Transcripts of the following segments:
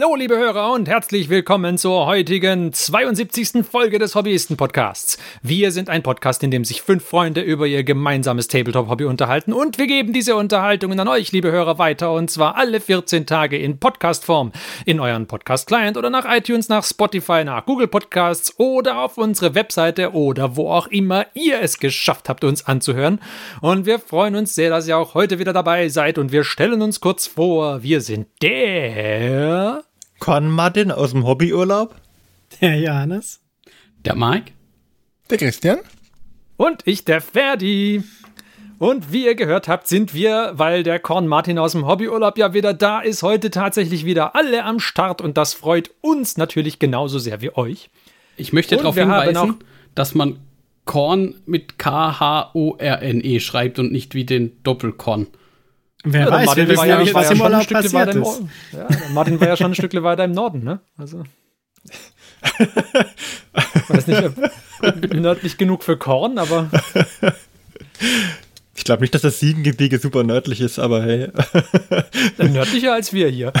Hallo, liebe Hörer und herzlich willkommen zur heutigen 72. Folge des Hobbyisten-Podcasts. Wir sind ein Podcast, in dem sich fünf Freunde über ihr gemeinsames Tabletop-Hobby unterhalten und wir geben diese Unterhaltungen an euch, liebe Hörer, weiter und zwar alle 14 Tage in Podcast-Form. In euren Podcast-Client oder nach iTunes, nach Spotify, nach Google Podcasts oder auf unsere Webseite oder wo auch immer ihr es geschafft habt, uns anzuhören. Und wir freuen uns sehr, dass ihr auch heute wieder dabei seid und wir stellen uns kurz vor, wir sind der der Con Martin aus dem Hobbyurlaub. Der Johannes. Der Mike. Der Christian. Und ich, der Ferdi. Und wie ihr gehört habt, sind wir, weil der Korn Martin aus dem Hobbyurlaub ja wieder da ist, heute tatsächlich wieder alle am Start und das freut uns natürlich genauso sehr wie euch. Ich möchte darauf hinweisen, dass man Korn mit K-H-O-R-N-E schreibt und nicht wie den Doppelkorn. Wer ja, weiß, Martin wir wissen ja nicht, was im Urlaub passiert ist. Ja, Martin war ja schon ein Stück weiter im Norden, ne? Also. weiß nicht, nördlich genug für Korn, aber. Ich glaube nicht, dass das Siegengebirge super nördlich ist, aber hey. Nördlicher als wir hier.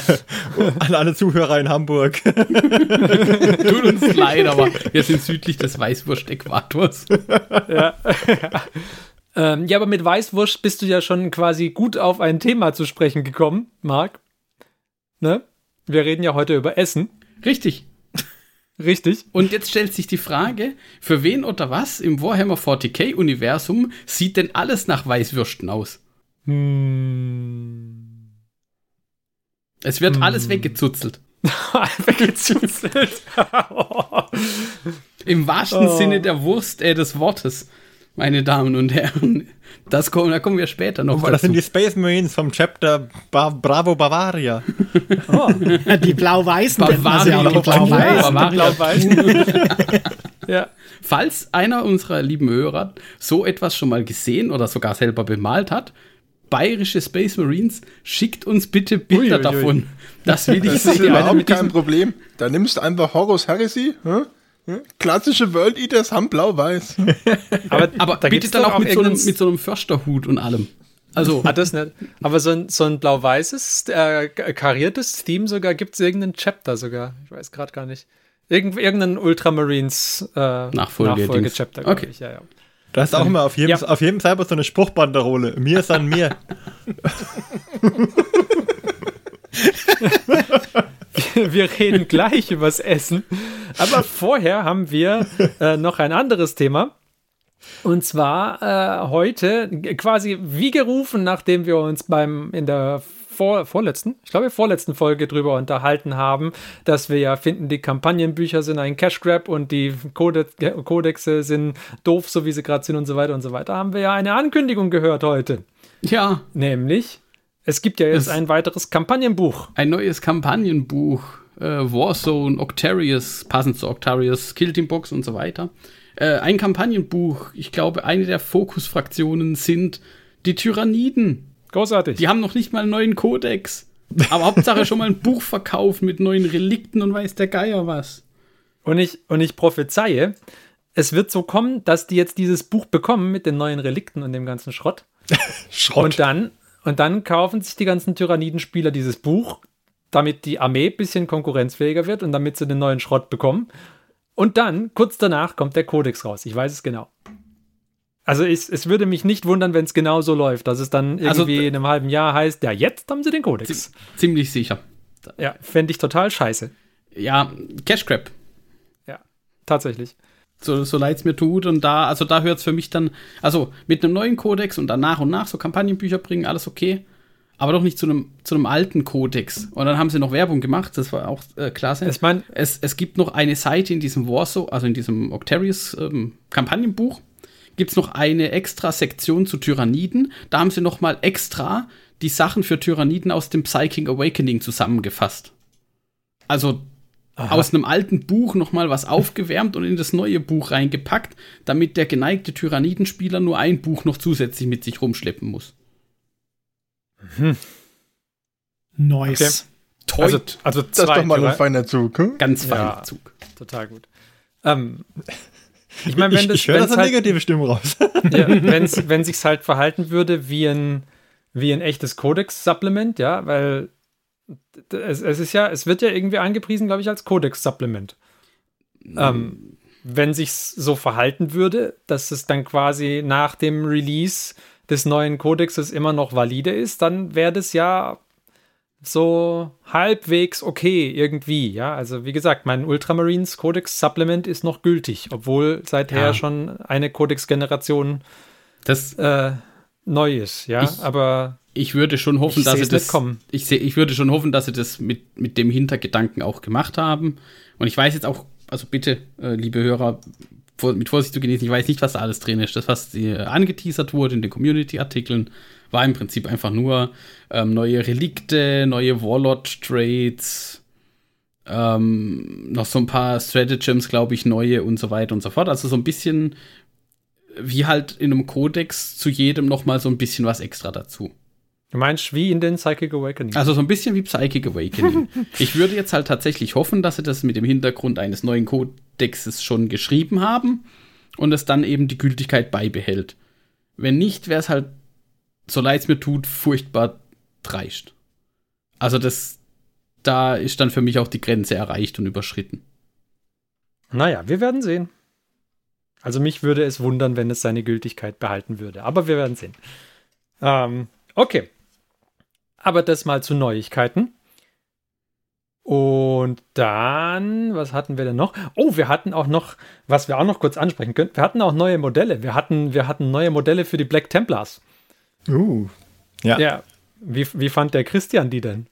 An alle Zuhörer in Hamburg. Tut uns leid, aber wir sind südlich des Weißwurst-Äquators. Ja. Ähm, ja, aber mit Weißwurst bist du ja schon quasi gut auf ein Thema zu sprechen gekommen, Marc. Ne? Wir reden ja heute über Essen. Richtig. Richtig. Und jetzt stellt sich die Frage, für wen oder was im Warhammer 40k-Universum sieht denn alles nach Weißwürsten aus? Hm. Es wird hm. alles weggezuzelt. weggezuzelt. Im wahrsten oh. Sinne der Wurst äh, des Wortes meine Damen und Herren. Das kommen, da kommen wir später noch. Oh, das sind die Space Marines vom Chapter ba Bravo Bavaria. Oh, die Blau-Weißen. Bavaria, die Blau-Weißen. Blau ja. Falls einer unserer lieben Hörer so etwas schon mal gesehen oder sogar selber bemalt hat, bayerische Space Marines, schickt uns bitte Bilder davon. Das will ich das sehen. Das ist überhaupt kein Problem. Da nimmst du einfach Horus Heresy, hm? Klassische World Eaters haben blau-weiß. aber, aber da bitte dann auch mit so, einem, mit so einem Försterhut und allem. Also. Hat das nicht. Aber so ein, so ein blau-weißes, äh, kariertes Theme sogar, gibt es irgendeinen Chapter sogar. Ich weiß gerade gar nicht. Irgend, irgendeinen Ultramarines äh, Nachfolge-Chapter. okay. Ich, ja, ja. Da ist auch immer auf jedem, ja. auf jedem Cyber so eine Spruchbanderole. Mir ist an mir. wir reden gleich übers Essen. Aber vorher haben wir äh, noch ein anderes Thema. Und zwar äh, heute quasi wie gerufen, nachdem wir uns beim in der vor, vorletzten, ich glaube, vorletzten Folge drüber unterhalten haben, dass wir ja finden, die Kampagnenbücher sind ein Cash Grab und die Codex, Codexe sind doof, so wie sie gerade sind und so weiter und so weiter, haben wir ja eine Ankündigung gehört heute. Ja. Nämlich, es gibt ja jetzt es ein weiteres Kampagnenbuch. Ein neues Kampagnenbuch. Äh, Warzone, Octarius, passend zu Octarius, Kill Box und so weiter. Äh, ein Kampagnenbuch. Ich glaube, eine der Fokusfraktionen sind die Tyranniden. Großartig. Die haben noch nicht mal einen neuen Kodex. Aber Hauptsache schon mal ein Buch verkaufen mit neuen Relikten und weiß der Geier was. Und ich, und ich prophezeie, es wird so kommen, dass die jetzt dieses Buch bekommen mit den neuen Relikten und dem ganzen Schrott. Schrott. Und dann und dann kaufen sich die ganzen Tyrannidenspieler dieses Buch, damit die Armee ein bisschen konkurrenzfähiger wird und damit sie den neuen Schrott bekommen. Und dann, kurz danach, kommt der Kodex raus. Ich weiß es genau. Also ich, es würde mich nicht wundern, wenn es genau so läuft, dass es dann also irgendwie also, in einem halben Jahr heißt, ja, jetzt haben sie den Kodex. Ziemlich sicher. Ja, fände ich total scheiße. Ja, Cash Grab. Ja, tatsächlich so, so leid es mir tut. Und da, also da hört es für mich dann, also mit einem neuen Kodex und dann nach und nach so Kampagnenbücher bringen, alles okay. Aber doch nicht zu einem, zu einem alten Kodex. Und dann haben sie noch Werbung gemacht, das war auch äh, klasse. Ich mein, es, es gibt noch eine Seite in diesem Warsaw, also in diesem Octarius ähm, Kampagnenbuch, gibt es noch eine extra Sektion zu Tyranniden. Da haben sie noch mal extra die Sachen für Tyranniden aus dem Psychic Awakening zusammengefasst. Also Aha. aus einem alten Buch nochmal was aufgewärmt und in das neue Buch reingepackt, damit der geneigte Tyrannidenspieler nur ein Buch noch zusätzlich mit sich rumschleppen muss. Mhm. Nice. Okay. Toll. Also, also das ist doch mal ein feiner Zug. Hm? Ganz feiner ja, Zug. Total gut. Ähm, ich meine, wenn das. Ich, ich höre das halt, negative Stimme raus. ja, wenn's, wenn sich's halt verhalten würde wie ein, wie ein echtes Codex-Supplement, ja, weil es, es, ist ja, es wird ja irgendwie angepriesen, glaube ich, als Codex-Supplement. Mhm. Ähm, wenn sich so verhalten würde, dass es dann quasi nach dem Release des neuen Codexes immer noch valide ist, dann wäre das ja so halbwegs okay irgendwie, ja. Also wie gesagt, mein Ultramarines Codex Supplement ist noch gültig, obwohl seither ja. schon eine Codex-Generation äh, neu ist, ja. Ich, Aber ich würde schon hoffen, dass sie das. Ich, seh, ich würde schon hoffen, dass sie das mit, mit dem Hintergedanken auch gemacht haben. Und ich weiß jetzt auch, also bitte, äh, liebe Hörer, vor, mit Vorsicht zu genießen, ich weiß nicht, was da alles drin ist. Das, was äh, angeteasert wurde in den Community-Artikeln, war im Prinzip einfach nur ähm, neue Relikte, neue Warlord-Trades, ähm, noch so ein paar Stratagems, glaube ich, neue und so weiter und so fort. Also so ein bisschen wie halt in einem Kodex zu jedem noch mal so ein bisschen was extra dazu. Du meinst wie in den Psychic Awakening? Also so ein bisschen wie Psychic Awakening. ich würde jetzt halt tatsächlich hoffen, dass sie das mit dem Hintergrund eines neuen Kodexes schon geschrieben haben und es dann eben die Gültigkeit beibehält. Wenn nicht, wäre es halt, so leid es mir tut, furchtbar dreist. Also das, da ist dann für mich auch die Grenze erreicht und überschritten. Naja, wir werden sehen. Also mich würde es wundern, wenn es seine Gültigkeit behalten würde. Aber wir werden sehen. Ähm, okay. Aber das mal zu Neuigkeiten. Und dann, was hatten wir denn noch? Oh, wir hatten auch noch, was wir auch noch kurz ansprechen können, wir hatten auch neue Modelle. Wir hatten, wir hatten neue Modelle für die Black Templars. Uh, ja. Ja, wie, wie fand der Christian die denn?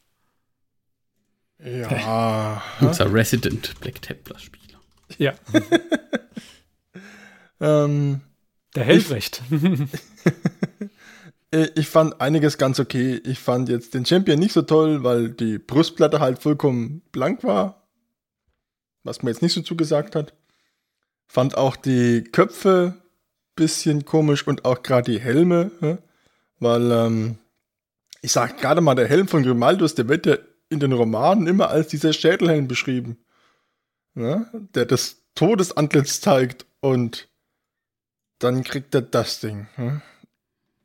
Ja. Unser Resident Black Templar Spieler. Ja. ähm, der Helfrecht. Äh, ich fand einiges ganz okay. Ich fand jetzt den Champion nicht so toll, weil die Brustplatte halt vollkommen blank war. Was mir jetzt nicht so zugesagt hat. Fand auch die Köpfe bisschen komisch und auch gerade die Helme, weil ähm, ich sag gerade mal, der Helm von Grimaldus, der wird ja in den Romanen immer als dieser Schädelhelm beschrieben, ne? der das Todesantlitz zeigt und dann kriegt er das Ding. Ne?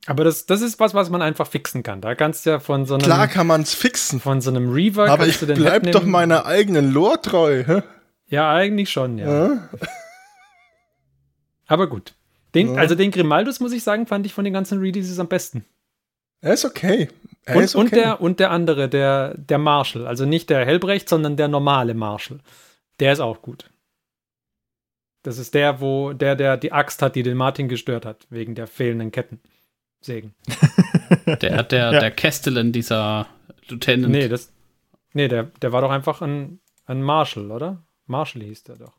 Aber das, das ist was, was man einfach fixen kann. Da kannst du ja von so einem. Klar kann man es fixen. Von so einem Reaver Aber ich bleib doch meiner eigenen Lore treu. Hä? Ja, eigentlich schon, ja. ja? Aber gut. Den, ja. Also den Grimaldus, muss ich sagen, fand ich von den ganzen Releases am besten. Er ist okay. Er und, ist okay. Und, der, und der andere, der, der Marshall. Also nicht der Helbrecht, sondern der normale Marshall. Der ist auch gut. Das ist der, wo der, der die Axt hat, die den Martin gestört hat, wegen der fehlenden Ketten. Segen. der, der, ja. der Castellan, dieser Lieutenant. Nee, das, nee der, der war doch einfach ein, ein Marshall, oder? Marshall hieß der doch.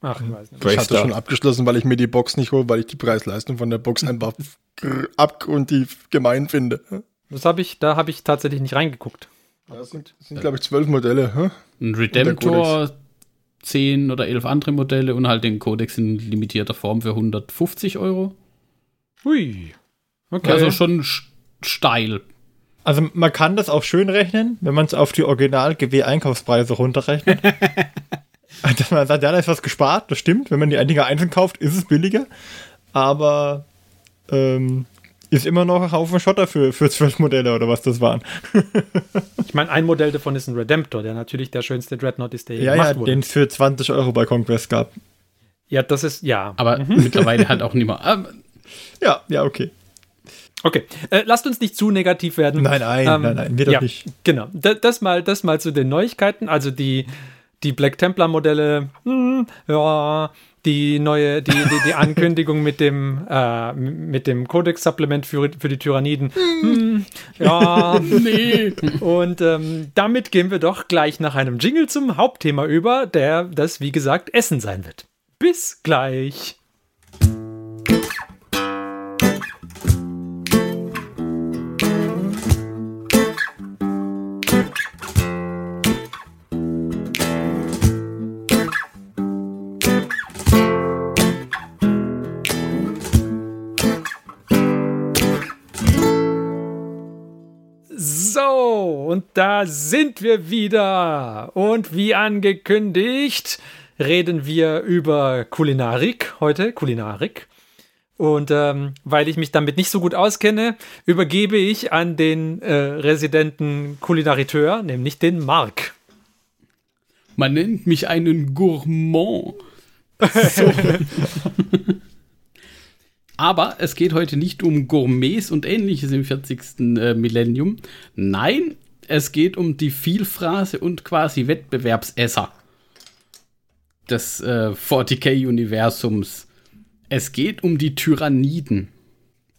Ach, ich weiß nicht. Ich hatte schon abgeschlossen, weil ich mir die Box nicht hole, weil ich die Preisleistung von der Box einfach abgrundtief gemein finde. Das habe ich, da habe ich tatsächlich nicht reingeguckt. Das sind, sind glaube ich, zwölf Modelle. Hm? Ein Redemptor, zehn oder elf andere Modelle und halt den Codex in limitierter Form für 150 Euro. Hui. Okay. Also schon steil. Also man kann das auch schön rechnen, wenn man es auf die Original-GW-Einkaufspreise runterrechnet. Dass man sagt, ja, da ist was gespart, das stimmt. Wenn man die einige einzeln kauft, ist es billiger. Aber ähm, ist immer noch ein Haufen Schotter für, für zwölf Modelle oder was das waren. ich meine, ein Modell davon ist ein Redemptor, der natürlich der schönste Dreadnought ist, der ja, gemacht ja, wurde. den es für 20 Euro bei Conquest gab. Ja, das ist, ja. Aber mhm. mittlerweile halt auch nicht mehr. Ja, ja, okay. Okay, äh, lasst uns nicht zu negativ werden. Nein, nein, ähm, nein, nein, wir doch ja, nicht. Genau, D das, mal, das mal zu den Neuigkeiten. Also die, die Black Templar Modelle, hm, ja, die neue, die, die, die Ankündigung mit dem, äh, mit dem Codex-Supplement für, für die Tyranniden. Hm, ja, nee. Und ähm, damit gehen wir doch gleich nach einem Jingle zum Hauptthema über, der das, wie gesagt, Essen sein wird. Bis gleich. Da sind wir wieder. Und wie angekündigt, reden wir über Kulinarik heute, Kulinarik. Und ähm, weil ich mich damit nicht so gut auskenne, übergebe ich an den äh, residenten Kulinariteur, nämlich den Mark. Man nennt mich einen Gourmand. So. Aber es geht heute nicht um Gourmets und ähnliches im 40. Äh, Millennium. Nein, es geht um die Vielfraße und quasi Wettbewerbsesser des äh, 40k-Universums. Es geht um die Tyranniden.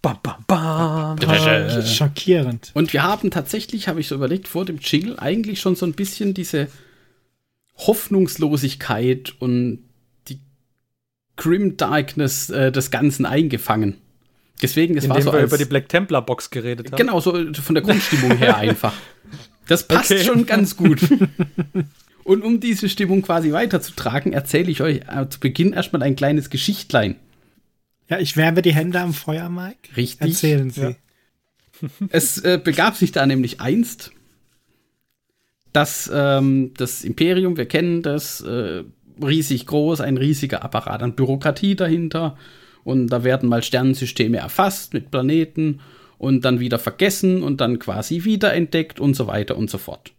Bam, bam, bam. Ah, schockierend. Und wir haben tatsächlich, habe ich so überlegt, vor dem Jingle eigentlich schon so ein bisschen diese Hoffnungslosigkeit und die Grim Darkness äh, des Ganzen eingefangen. Deswegen, es war Indem so wir als, über die Black Templar Box geredet haben. Genau, so von der Grundstimmung her einfach. Das passt Okay. schon ganz gut. Und um diese Stimmung quasi weiterzutragen, erzähle ich euch äh, zu Beginn erstmal ein kleines Geschichtlein. Ja, ich werbe die Hände am Feuer, Mike. Richtig. Erzählen Sie. Ja. Es äh, begab sich da nämlich einst, dass ähm, das Imperium, wir kennen das, äh, riesig groß, ein riesiger Apparat an Bürokratie dahinter. Und da werden mal Sternensysteme erfasst mit Planeten und dann wieder vergessen und dann quasi wiederentdeckt und so weiter und so fort.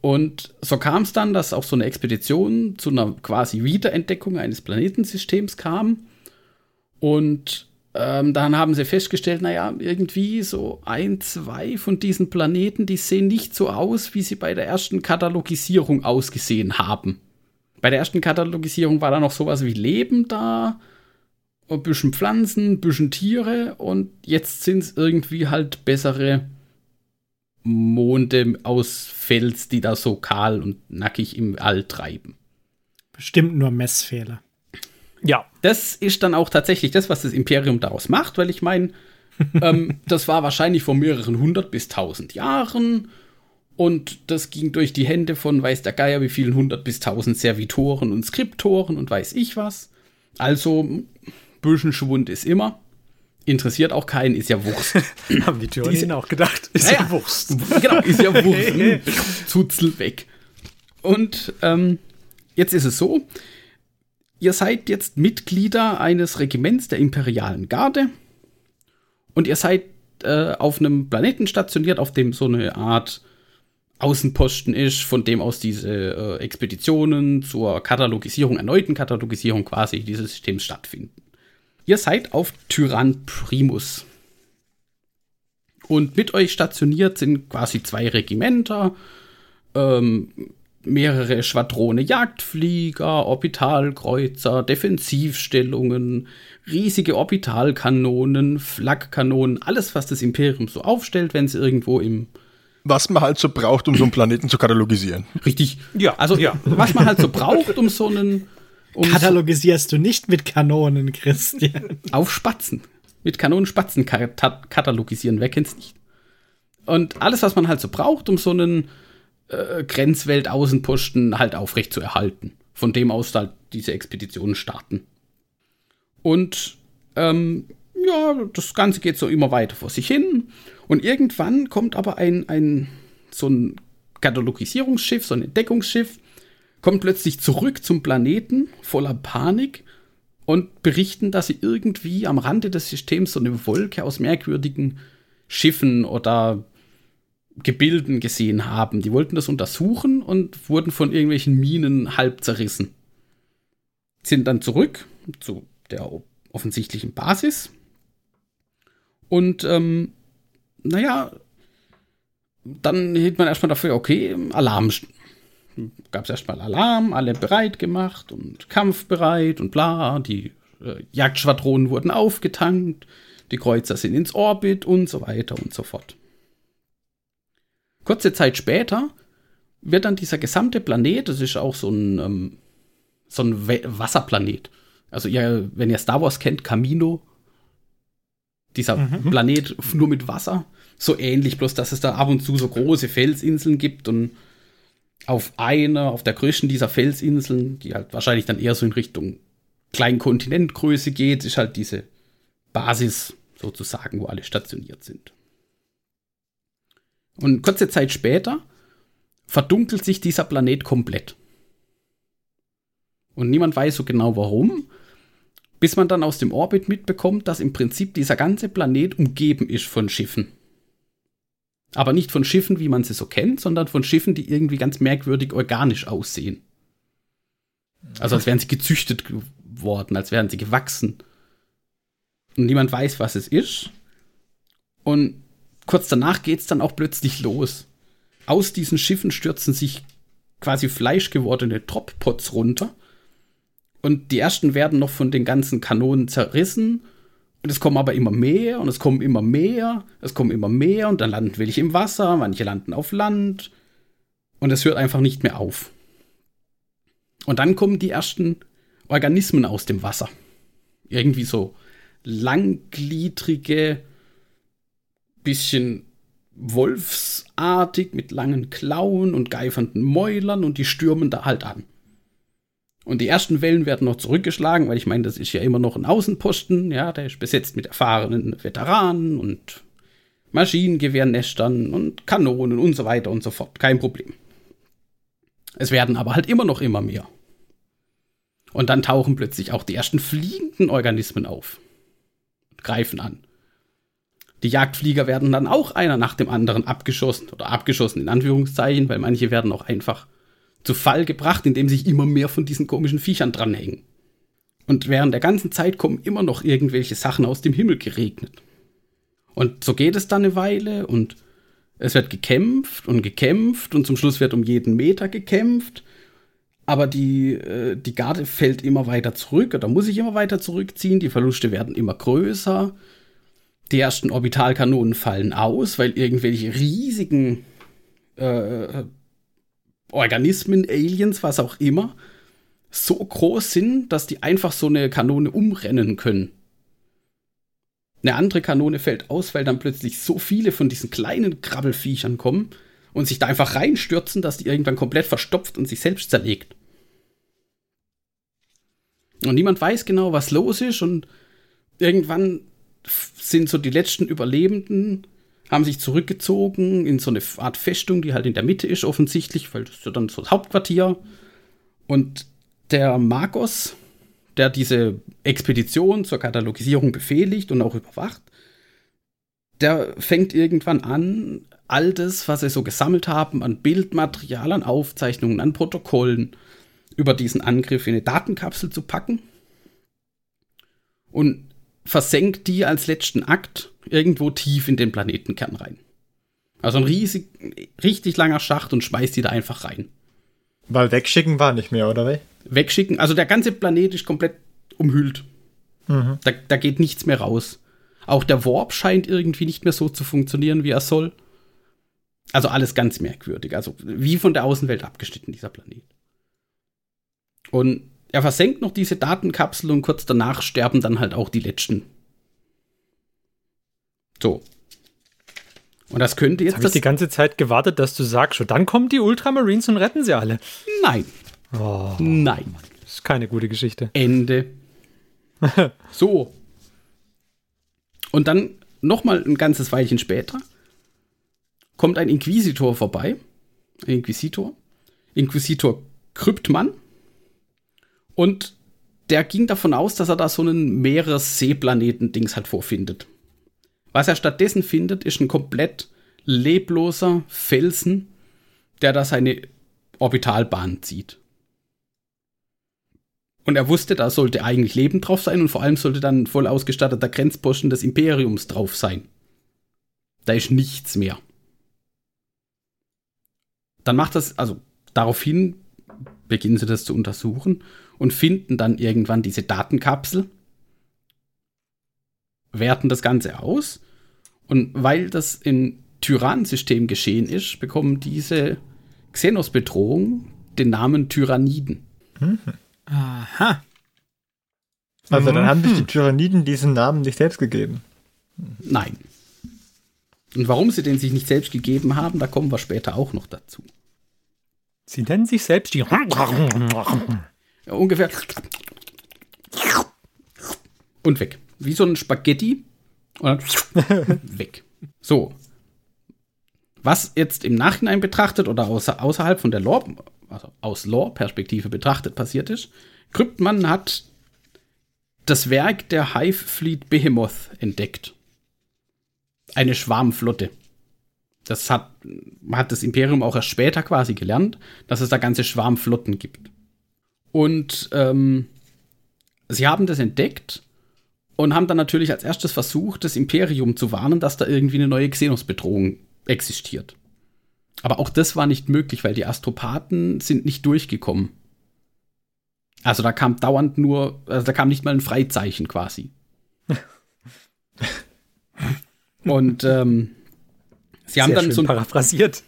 Und so kam es dann, dass auch so eine Expedition zu einer quasi Wiederentdeckung eines Planetensystems kam. Und ähm, dann haben sie festgestellt, naja, irgendwie so ein, zwei von diesen Planeten, die sehen nicht so aus, wie sie bei der ersten Katalogisierung ausgesehen haben. Bei der ersten Katalogisierung war da noch sowas wie Leben da, ein bisschen Pflanzen, ein bisschen Tiere und jetzt sind es irgendwie halt bessere Monde aus Fels, die da so kahl und nackig im All treiben. Bestimmt nur Messfehler. Ja, das ist dann auch tatsächlich das, was das Imperium daraus macht, weil ich meine, ähm, das war wahrscheinlich vor mehreren hundert bis tausend Jahren und das ging durch die Hände von weiß der Geier wie vielen hundert bis tausend Servitoren und Skriptoren und weiß ich was. Also, bisschen Schwund ist immer. Interessiert auch keinen, ist ja Wurst. haben die Tyranniden auch gedacht. Ist Ja, ja. Wurst. genau, ist ja Wurst. Zuzel weg. Und ähm, jetzt ist es so, ihr seid jetzt Mitglieder eines Regiments der Imperialen Garde und ihr seid äh, auf einem Planeten stationiert, auf dem so eine Art Außenposten ist, von dem aus diese äh, Expeditionen zur Katalogisierung, erneuten Katalogisierung quasi dieses Systems stattfinden. Ihr seid auf Tyrann Primus. Und mit euch stationiert sind quasi zwei Regimenter, ähm, mehrere Schwadrone Jagdflieger, Orbitalkreuzer, Defensivstellungen, riesige Orbitalkanonen, Flakkanonen, alles, was das Imperium so aufstellt, wenn es irgendwo im Was man halt so braucht, um so einen Planeten zu katalogisieren. richtig, Ja, also ja. was man halt so braucht, um so einen um Katalogisierst du nicht mit Kanonen, Christian? auf Spatzen mit Kanonen Spatzen kata- katalogisieren, wer kennt's nicht? Und alles, was man halt so braucht, um so einen äh, Grenzwelt-Außenposten halt aufrecht zu erhalten. Von dem aus halt diese Expeditionen starten. Und ähm, ja, das Ganze geht so immer weiter vor sich hin. Und irgendwann kommt aber ein, ein so ein Katalogisierungsschiff, so ein Entdeckungsschiff, kommt plötzlich zurück zum Planeten voller Panik und berichten, dass sie irgendwie am Rande des Systems so eine Wolke aus merkwürdigen Schiffen oder Gebilden gesehen haben. Die wollten das untersuchen und wurden von irgendwelchen Minen halb zerrissen. Sind dann zurück zu der offensichtlichen Basis. Und ähm, naja, dann hielt man erstmal dafür, okay, Alarm. Gab es erstmal Alarm, alle bereit gemacht und kampfbereit und bla. Die äh, Jagdschwadronen wurden aufgetankt, die Kreuzer sind ins Orbit und so weiter und so fort. Kurze Zeit später wird dann dieser gesamte Planet, das ist auch so ein, ähm, so ein We Wasserplanet. Also ihr, wenn ihr Star Wars kennt, Camino, dieser Planet nur mit Wasser, so ähnlich, bloß dass es da ab und zu so große Felsinseln gibt und auf einer, auf der größten dieser Felsinseln, die halt wahrscheinlich dann eher so in Richtung Kleinkontinentgröße geht, ist halt diese Basis sozusagen, wo alle stationiert sind. Und kurze Zeit später verdunkelt sich dieser Planet komplett. Und niemand weiß so genau warum. Bis man dann aus dem Orbit mitbekommt, dass im Prinzip dieser ganze Planet umgeben ist von Schiffen. Aber nicht von Schiffen, wie man sie so kennt, sondern von Schiffen, die irgendwie ganz merkwürdig organisch aussehen. Also als wären sie gezüchtet worden, als wären sie gewachsen. Und niemand weiß, was es ist. Und kurz danach geht es dann auch plötzlich los. Aus diesen Schiffen stürzen sich quasi fleischgewordene Drop-Pots runter. Und die ersten werden noch von den ganzen Kanonen zerrissen. Und es kommen aber immer mehr und es kommen immer mehr, es kommen immer mehr und dann landen welche im Wasser, manche landen auf Land. Und es hört einfach nicht mehr auf. Und dann kommen die ersten Organismen aus dem Wasser. Irgendwie so langgliedrige, bisschen wolfsartig mit langen Klauen und geifernden Mäulern und die stürmen da halt an. Und die ersten Wellen werden noch zurückgeschlagen, weil ich meine, das ist ja immer noch ein Außenposten, ja, der ist besetzt mit erfahrenen Veteranen und Maschinengewehrnestern und Kanonen und so weiter und so fort. Kein Problem. Es werden aber halt immer noch immer mehr. Und dann tauchen plötzlich auch die ersten fliegenden Organismen auf und greifen an. Die Jagdflieger werden dann auch einer nach dem anderen abgeschossen oder abgeschossen in Anführungszeichen, weil manche werden auch einfach zu Fall gebracht, indem sich immer mehr von diesen komischen Viechern dranhängen. Und während der ganzen Zeit kommen immer noch irgendwelche Sachen aus dem Himmel geregnet. Und so geht es dann eine Weile und es wird gekämpft und gekämpft und zum Schluss wird um jeden Meter gekämpft. Aber die, äh, die Garde fällt immer weiter zurück oder muss sich immer weiter zurückziehen. Die Verluste werden immer größer. Die ersten Orbitalkanonen fallen aus, weil irgendwelche riesigen äh, Organismen, Aliens, was auch immer, so groß sind, dass die einfach so eine Kanone umrennen können. Eine andere Kanone fällt aus, weil dann plötzlich so viele von diesen kleinen Krabbelfiechern kommen und sich da einfach reinstürzen, dass die irgendwann komplett verstopft und sich selbst zerlegt. Und niemand weiß genau, was los ist und irgendwann sind so die letzten Überlebenden haben sich zurückgezogen in so eine Art Festung, die halt in der Mitte ist, offensichtlich, weil das ist ja dann so das Hauptquartier. Und der Marcos, der diese Expedition zur Katalogisierung befehligt und auch überwacht, der fängt irgendwann an, all das, was sie so gesammelt haben, an Bildmaterial, an Aufzeichnungen, an Protokollen, über diesen Angriff in eine Datenkapsel zu packen und versenkt die als letzten Akt irgendwo tief in den Planetenkern rein. Also ein riesig, richtig langer Schacht und schmeißt die da einfach rein. Weil wegschicken war nicht mehr, oder? Wegschicken, also der ganze Planet ist komplett umhüllt. Mhm. Da, da geht nichts mehr raus. Auch der Warp scheint irgendwie nicht mehr so zu funktionieren, wie er soll. Also alles ganz merkwürdig. Also wie von der Außenwelt abgeschnitten, dieser Planet. Und er versenkt noch diese Datenkapsel und kurz danach sterben dann halt auch die letzten so. Und das könnte jetzt. Habe ich die ganze Zeit gewartet, dass du sagst, schon dann kommen die Ultramarines und retten sie alle. Nein. Oh, Nein. Das ist keine gute Geschichte. Ende. so. Und dann noch mal ein ganzes Weilchen später kommt ein Inquisitor vorbei. Ein Inquisitor. Inquisitor Kryptmann. Und der ging davon aus, dass er da so einen Meeresseeplaneten-Dings halt vorfindet. Was er stattdessen findet, ist ein komplett lebloser Felsen, der da seine Orbitalbahn zieht. Und er wusste, da sollte eigentlich Leben drauf sein und vor allem sollte dann ein voll ausgestatteter Grenzposten des Imperiums drauf sein. Da ist nichts mehr. Dann macht das, also daraufhin beginnen sie das zu untersuchen und finden dann irgendwann diese Datenkapsel werten das Ganze aus. Und weil das im Tyrannensystem geschehen ist, bekommen diese Xenos-Bedrohungen den Namen Tyranniden. Mhm. Aha. Also dann haben sich die Tyranniden diesen Namen nicht selbst gegeben. Nein. Und warum sie den sich nicht selbst gegeben haben, da kommen wir später auch noch dazu. Sie nennen sich selbst die. Ja, ungefähr. Und weg wie so ein Spaghetti und dann weg. So. Was jetzt im Nachhinein betrachtet oder außer, außerhalb von der Lore, also aus Lore-Perspektive betrachtet passiert ist, Kryptmann hat das Werk der Hive Fleet Behemoth entdeckt. Eine Schwarmflotte. Das hat, hat das Imperium auch erst später quasi gelernt, dass es da ganze Schwarmflotten gibt. Und ähm, sie haben das entdeckt und haben dann natürlich als erstes versucht, das Imperium zu warnen, dass da irgendwie eine neue Xenos-Bedrohung existiert. Aber auch das war nicht möglich, weil die Astropathen sind nicht durchgekommen. Also da kam dauernd nur, also da kam nicht mal ein Freizeichen quasi. Und ähm, sie haben Sehr dann so ein paraphrasiert.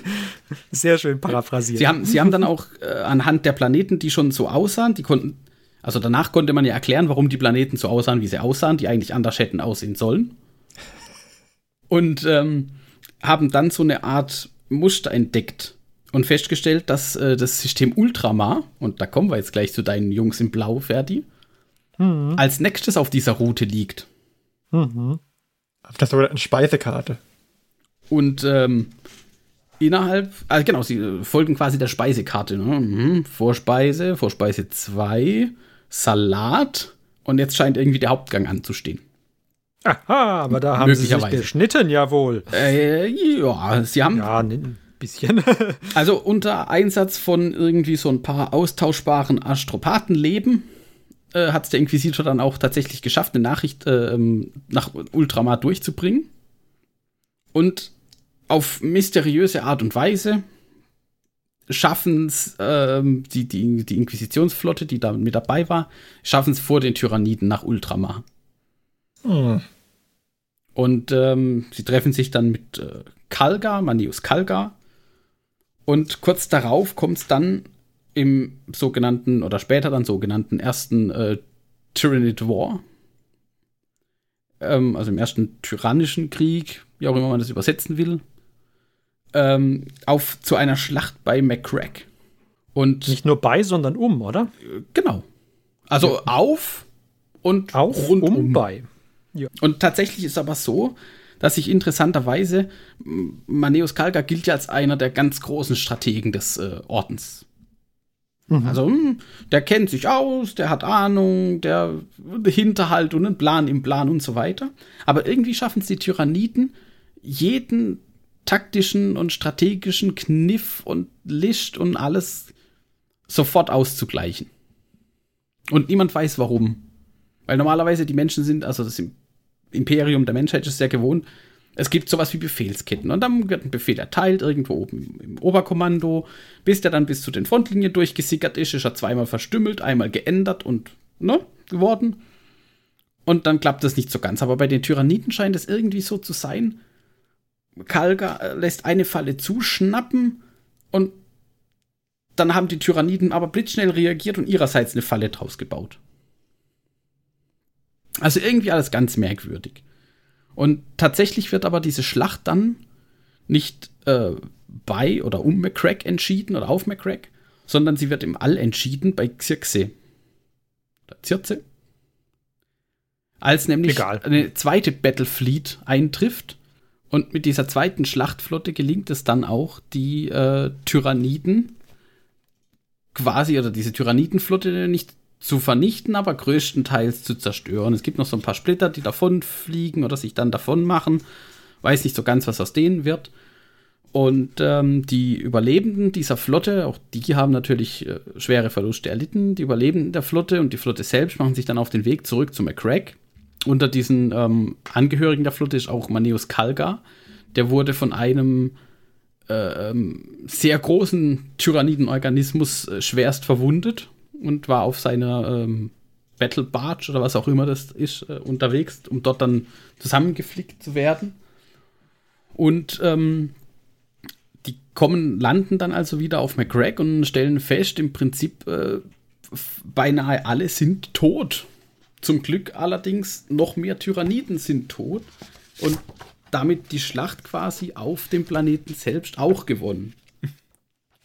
Sehr schön paraphrasiert. Sie haben, sie haben dann auch äh, anhand der Planeten, die schon so aussahen, die konnten, also danach konnte man ja erklären, warum die Planeten so aussahen, wie sie aussahen, die eigentlich anders hätten aussehen sollen. Und ähm, haben dann so eine Art Muster entdeckt und festgestellt, dass äh, das System Ultramar, und da kommen wir jetzt gleich zu deinen Jungs in Blau, Ferdi, als nächstes auf dieser Route liegt. Auf der sogenannten Speisekarte. Und ähm, innerhalb, also genau, sie folgen quasi der Speisekarte. Ne? Mhm. Vorspeise, Vorspeise 2, Salat und jetzt scheint irgendwie der Hauptgang anzustehen. Aha, aber da haben sie sich geschnitten, jawohl. Äh, ja, sie haben Ja, ein bisschen. also unter Einsatz von irgendwie so ein paar austauschbaren Astropathenleben äh, hat es der Inquisitor dann auch tatsächlich geschafft, eine Nachricht äh, nach Ultramar durchzubringen. Und auf mysteriöse Art und Weise schaffen es ähm, die, die, die Inquisitionsflotte, die da mit dabei war, schaffen es vor den Tyranniden nach Ultramar. Hm. Und ähm, sie treffen sich dann mit äh, Kalgar, Manius Kalgar. Und kurz darauf kommt es dann im sogenannten oder später dann sogenannten ersten äh, Tyrannid War. Ähm, also im ersten tyrannischen Krieg, wie auch immer man das übersetzen will. Ähm, auf zu einer Schlacht bei McCrack. Und Nicht nur bei, sondern um, oder? genau. Also auf und Auch rundum. um bei. Und tatsächlich ist aber so, dass sich interessanterweise Maneus Kalga gilt ja als einer der ganz großen Strategen des äh, Ordens. Also, hm, der kennt sich aus, der hat Ahnung, der Hinterhalt und einen Plan im Plan und so weiter. Aber irgendwie schaffen es die Tyranniden, jeden taktischen und strategischen Kniff und Licht und alles sofort auszugleichen. Und niemand weiß warum. Weil normalerweise die Menschen sind, also das Imperium der Menschheit ist sehr gewohnt, es gibt sowas wie Befehlsketten und dann wird ein Befehl erteilt, irgendwo oben im Oberkommando, bis der dann bis zu den Frontlinien durchgesickert ist, ist er zweimal verstümmelt, einmal geändert und ne, geworden. Und dann klappt das nicht so ganz. Aber bei den Tyranniden scheint es irgendwie so zu sein, Kalga lässt eine Falle zuschnappen und dann haben die Tyranniden aber blitzschnell reagiert und ihrerseits eine Falle draus gebaut. Also irgendwie alles ganz merkwürdig. Und tatsächlich wird aber diese Schlacht dann nicht äh, bei oder um McCrack entschieden oder auf McCrack, sondern sie wird im All entschieden bei Xirxe. Oder Circe. Als nämlich Egal. eine zweite Battlefleet eintrifft und mit dieser zweiten Schlachtflotte gelingt es dann auch, die äh, Tyranniden quasi, oder diese Tyrannidenflotte nicht zu vernichten, aber größtenteils zu zerstören. Es gibt noch so ein paar Splitter, die davon fliegen oder sich dann davon machen. Weiß nicht so ganz, was aus denen wird. Und ähm, die Überlebenden dieser Flotte, auch die haben natürlich äh, schwere Verluste erlitten. Die Überlebenden der Flotte und die Flotte selbst machen sich dann auf den Weg zurück zu McCrack. Unter diesen ähm, Angehörigen der Flotte ist auch Maneus Kalgar. Der wurde von einem äh, ähm, sehr großen Tyrannidenorganismus äh, schwerst verwundet und war auf seiner ähm, Battle Barge oder was auch immer das ist, äh, unterwegs, um dort dann zusammengeflickt zu werden. Und ähm, die kommen, landen dann also wieder auf McCrack und stellen fest, im Prinzip äh, beinahe alle sind tot. Zum Glück allerdings noch mehr Tyranniden sind tot und damit die Schlacht quasi auf dem Planeten selbst auch gewonnen.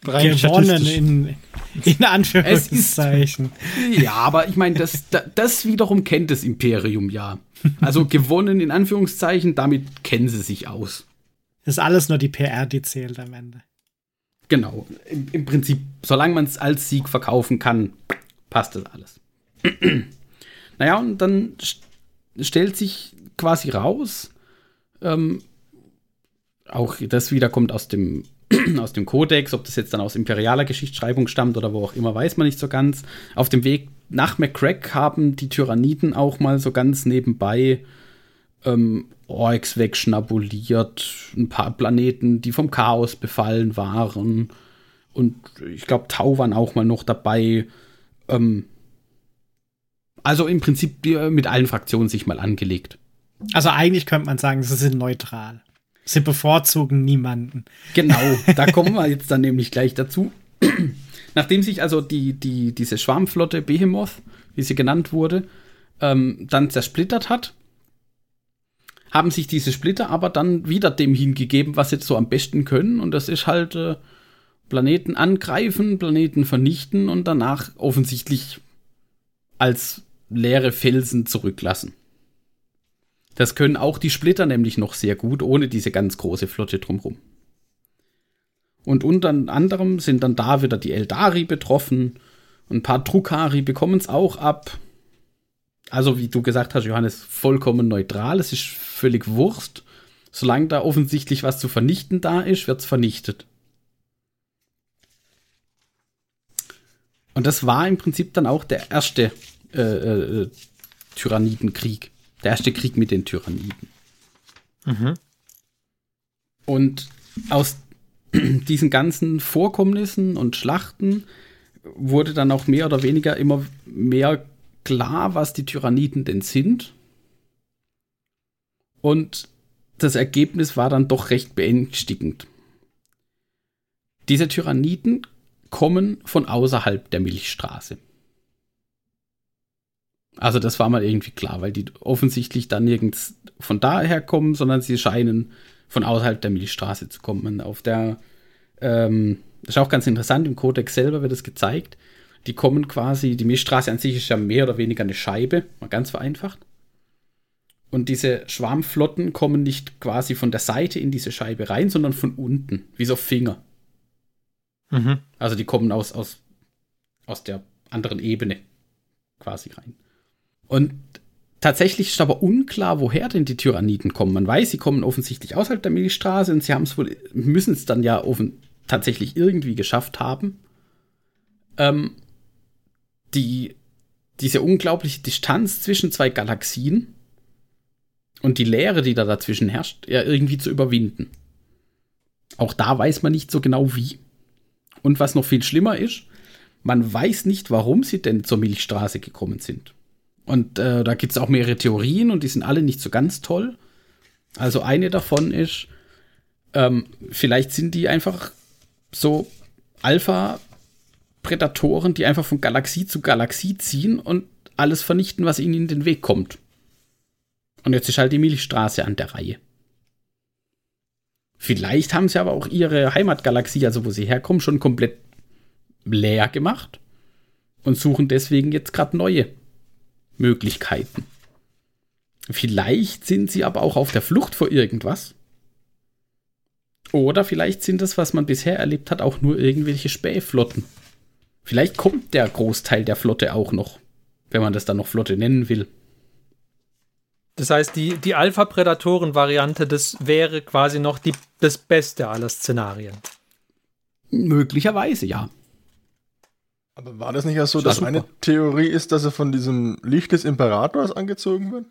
Rein Gewonnen in, in Anführungszeichen. Ja, aber ich meine, das, da- das wiederum kennt das Imperium ja. Also gewonnen in Anführungszeichen, damit kennen sie sich aus. Das ist alles nur die PR, die zählt am Ende. Genau. Im, im Prinzip, solange man es als Sieg verkaufen kann, passt das alles. Naja, und dann st stellt sich quasi raus, ähm, auch das wieder kommt aus dem, aus dem Kodex, ob das jetzt dann aus imperialer Geschichtsschreibung stammt oder wo auch immer, weiß man nicht so ganz. Auf dem Weg nach McCrack haben die Tyranniden auch mal so ganz nebenbei ähm, Orks wegschnabuliert, ein paar Planeten, die vom Chaos befallen waren. Und ich glaube, Tau waren auch mal noch dabei. Ähm, also im Prinzip mit allen Fraktionen sich mal angelegt. Also eigentlich könnte man sagen, sie sind neutral. Sie bevorzugen niemanden. Genau, da kommen wir jetzt dann nämlich gleich dazu. Nachdem sich also die, die, diese Schwarmflotte Behemoth, wie sie genannt wurde, ähm, dann zersplittert hat, haben sich diese Splitter aber dann wieder dem hingegeben, was sie so am besten können. Und das ist halt äh, Planeten angreifen, Planeten vernichten und danach offensichtlich als leere Felsen zurücklassen. Das können auch die Splitter nämlich noch sehr gut, ohne diese ganz große Flotte drumherum. Und unter anderem sind dann da wieder die Eldari betroffen. Ein paar Drukari bekommen es auch ab. Also, wie du gesagt hast, Johannes, vollkommen neutral. Es ist völlig Wurst. Solange da offensichtlich was zu vernichten da ist, wird es vernichtet. Und das war im Prinzip dann auch der erste äh, äh, Tyrannidenkrieg. Der erste Krieg mit den Tyranniden. Mhm. Und aus diesen ganzen Vorkommnissen und Schlachten wurde dann auch mehr oder weniger immer mehr klar, was die Tyranniden denn sind. Und das Ergebnis war dann doch recht beängstigend. Diese Tyranniden kommen von außerhalb der Milchstraße. Also das war mal irgendwie klar, weil die offensichtlich dann nirgends von daher kommen, sondern sie scheinen von außerhalb der Milchstraße zu kommen. Auf der, ähm, das ist auch ganz interessant, im Codex selber wird es gezeigt. Die kommen quasi, die Milchstraße an sich ist ja mehr oder weniger eine Scheibe, mal ganz vereinfacht. Und diese Schwarmflotten kommen nicht quasi von der Seite in diese Scheibe rein, sondern von unten, wie so Finger. Mhm. Also die kommen aus, aus, aus der anderen Ebene quasi rein. Und tatsächlich ist aber unklar, woher denn die Tyranniden kommen. Man weiß, sie kommen offensichtlich außerhalb der Milchstraße und sie haben es wohl, müssen es dann ja offen, tatsächlich irgendwie geschafft haben, ähm, die, diese unglaubliche Distanz zwischen zwei Galaxien und die Leere, die da dazwischen herrscht, ja irgendwie zu überwinden. Auch da weiß man nicht so genau wie. Und was noch viel schlimmer ist, man weiß nicht, warum sie denn zur Milchstraße gekommen sind. Und äh, da gibt es auch mehrere Theorien und die sind alle nicht so ganz toll. Also eine davon ist, ähm, vielleicht sind die einfach so Alpha-Prädatoren, die einfach von Galaxie zu Galaxie ziehen und alles vernichten, was ihnen in den Weg kommt. Und jetzt ist halt die Milchstraße an der Reihe. Vielleicht haben sie aber auch ihre Heimatgalaxie, also wo sie herkommen, schon komplett leer gemacht und suchen deswegen jetzt gerade neue Möglichkeiten. Vielleicht sind sie aber auch auf der Flucht vor irgendwas. Oder vielleicht sind das, was man bisher erlebt hat, auch nur irgendwelche Spähflotten. Vielleicht kommt der Großteil der Flotte auch noch, wenn man das dann noch Flotte nennen will. Das heißt, die, die Alpha-Prädatoren-Variante, das wäre quasi noch die, das Beste aller Szenarien. Möglicherweise, ja. Aber war das nicht auch so, dass eine Theorie ist, dass er von diesem Licht des Imperators angezogen wird?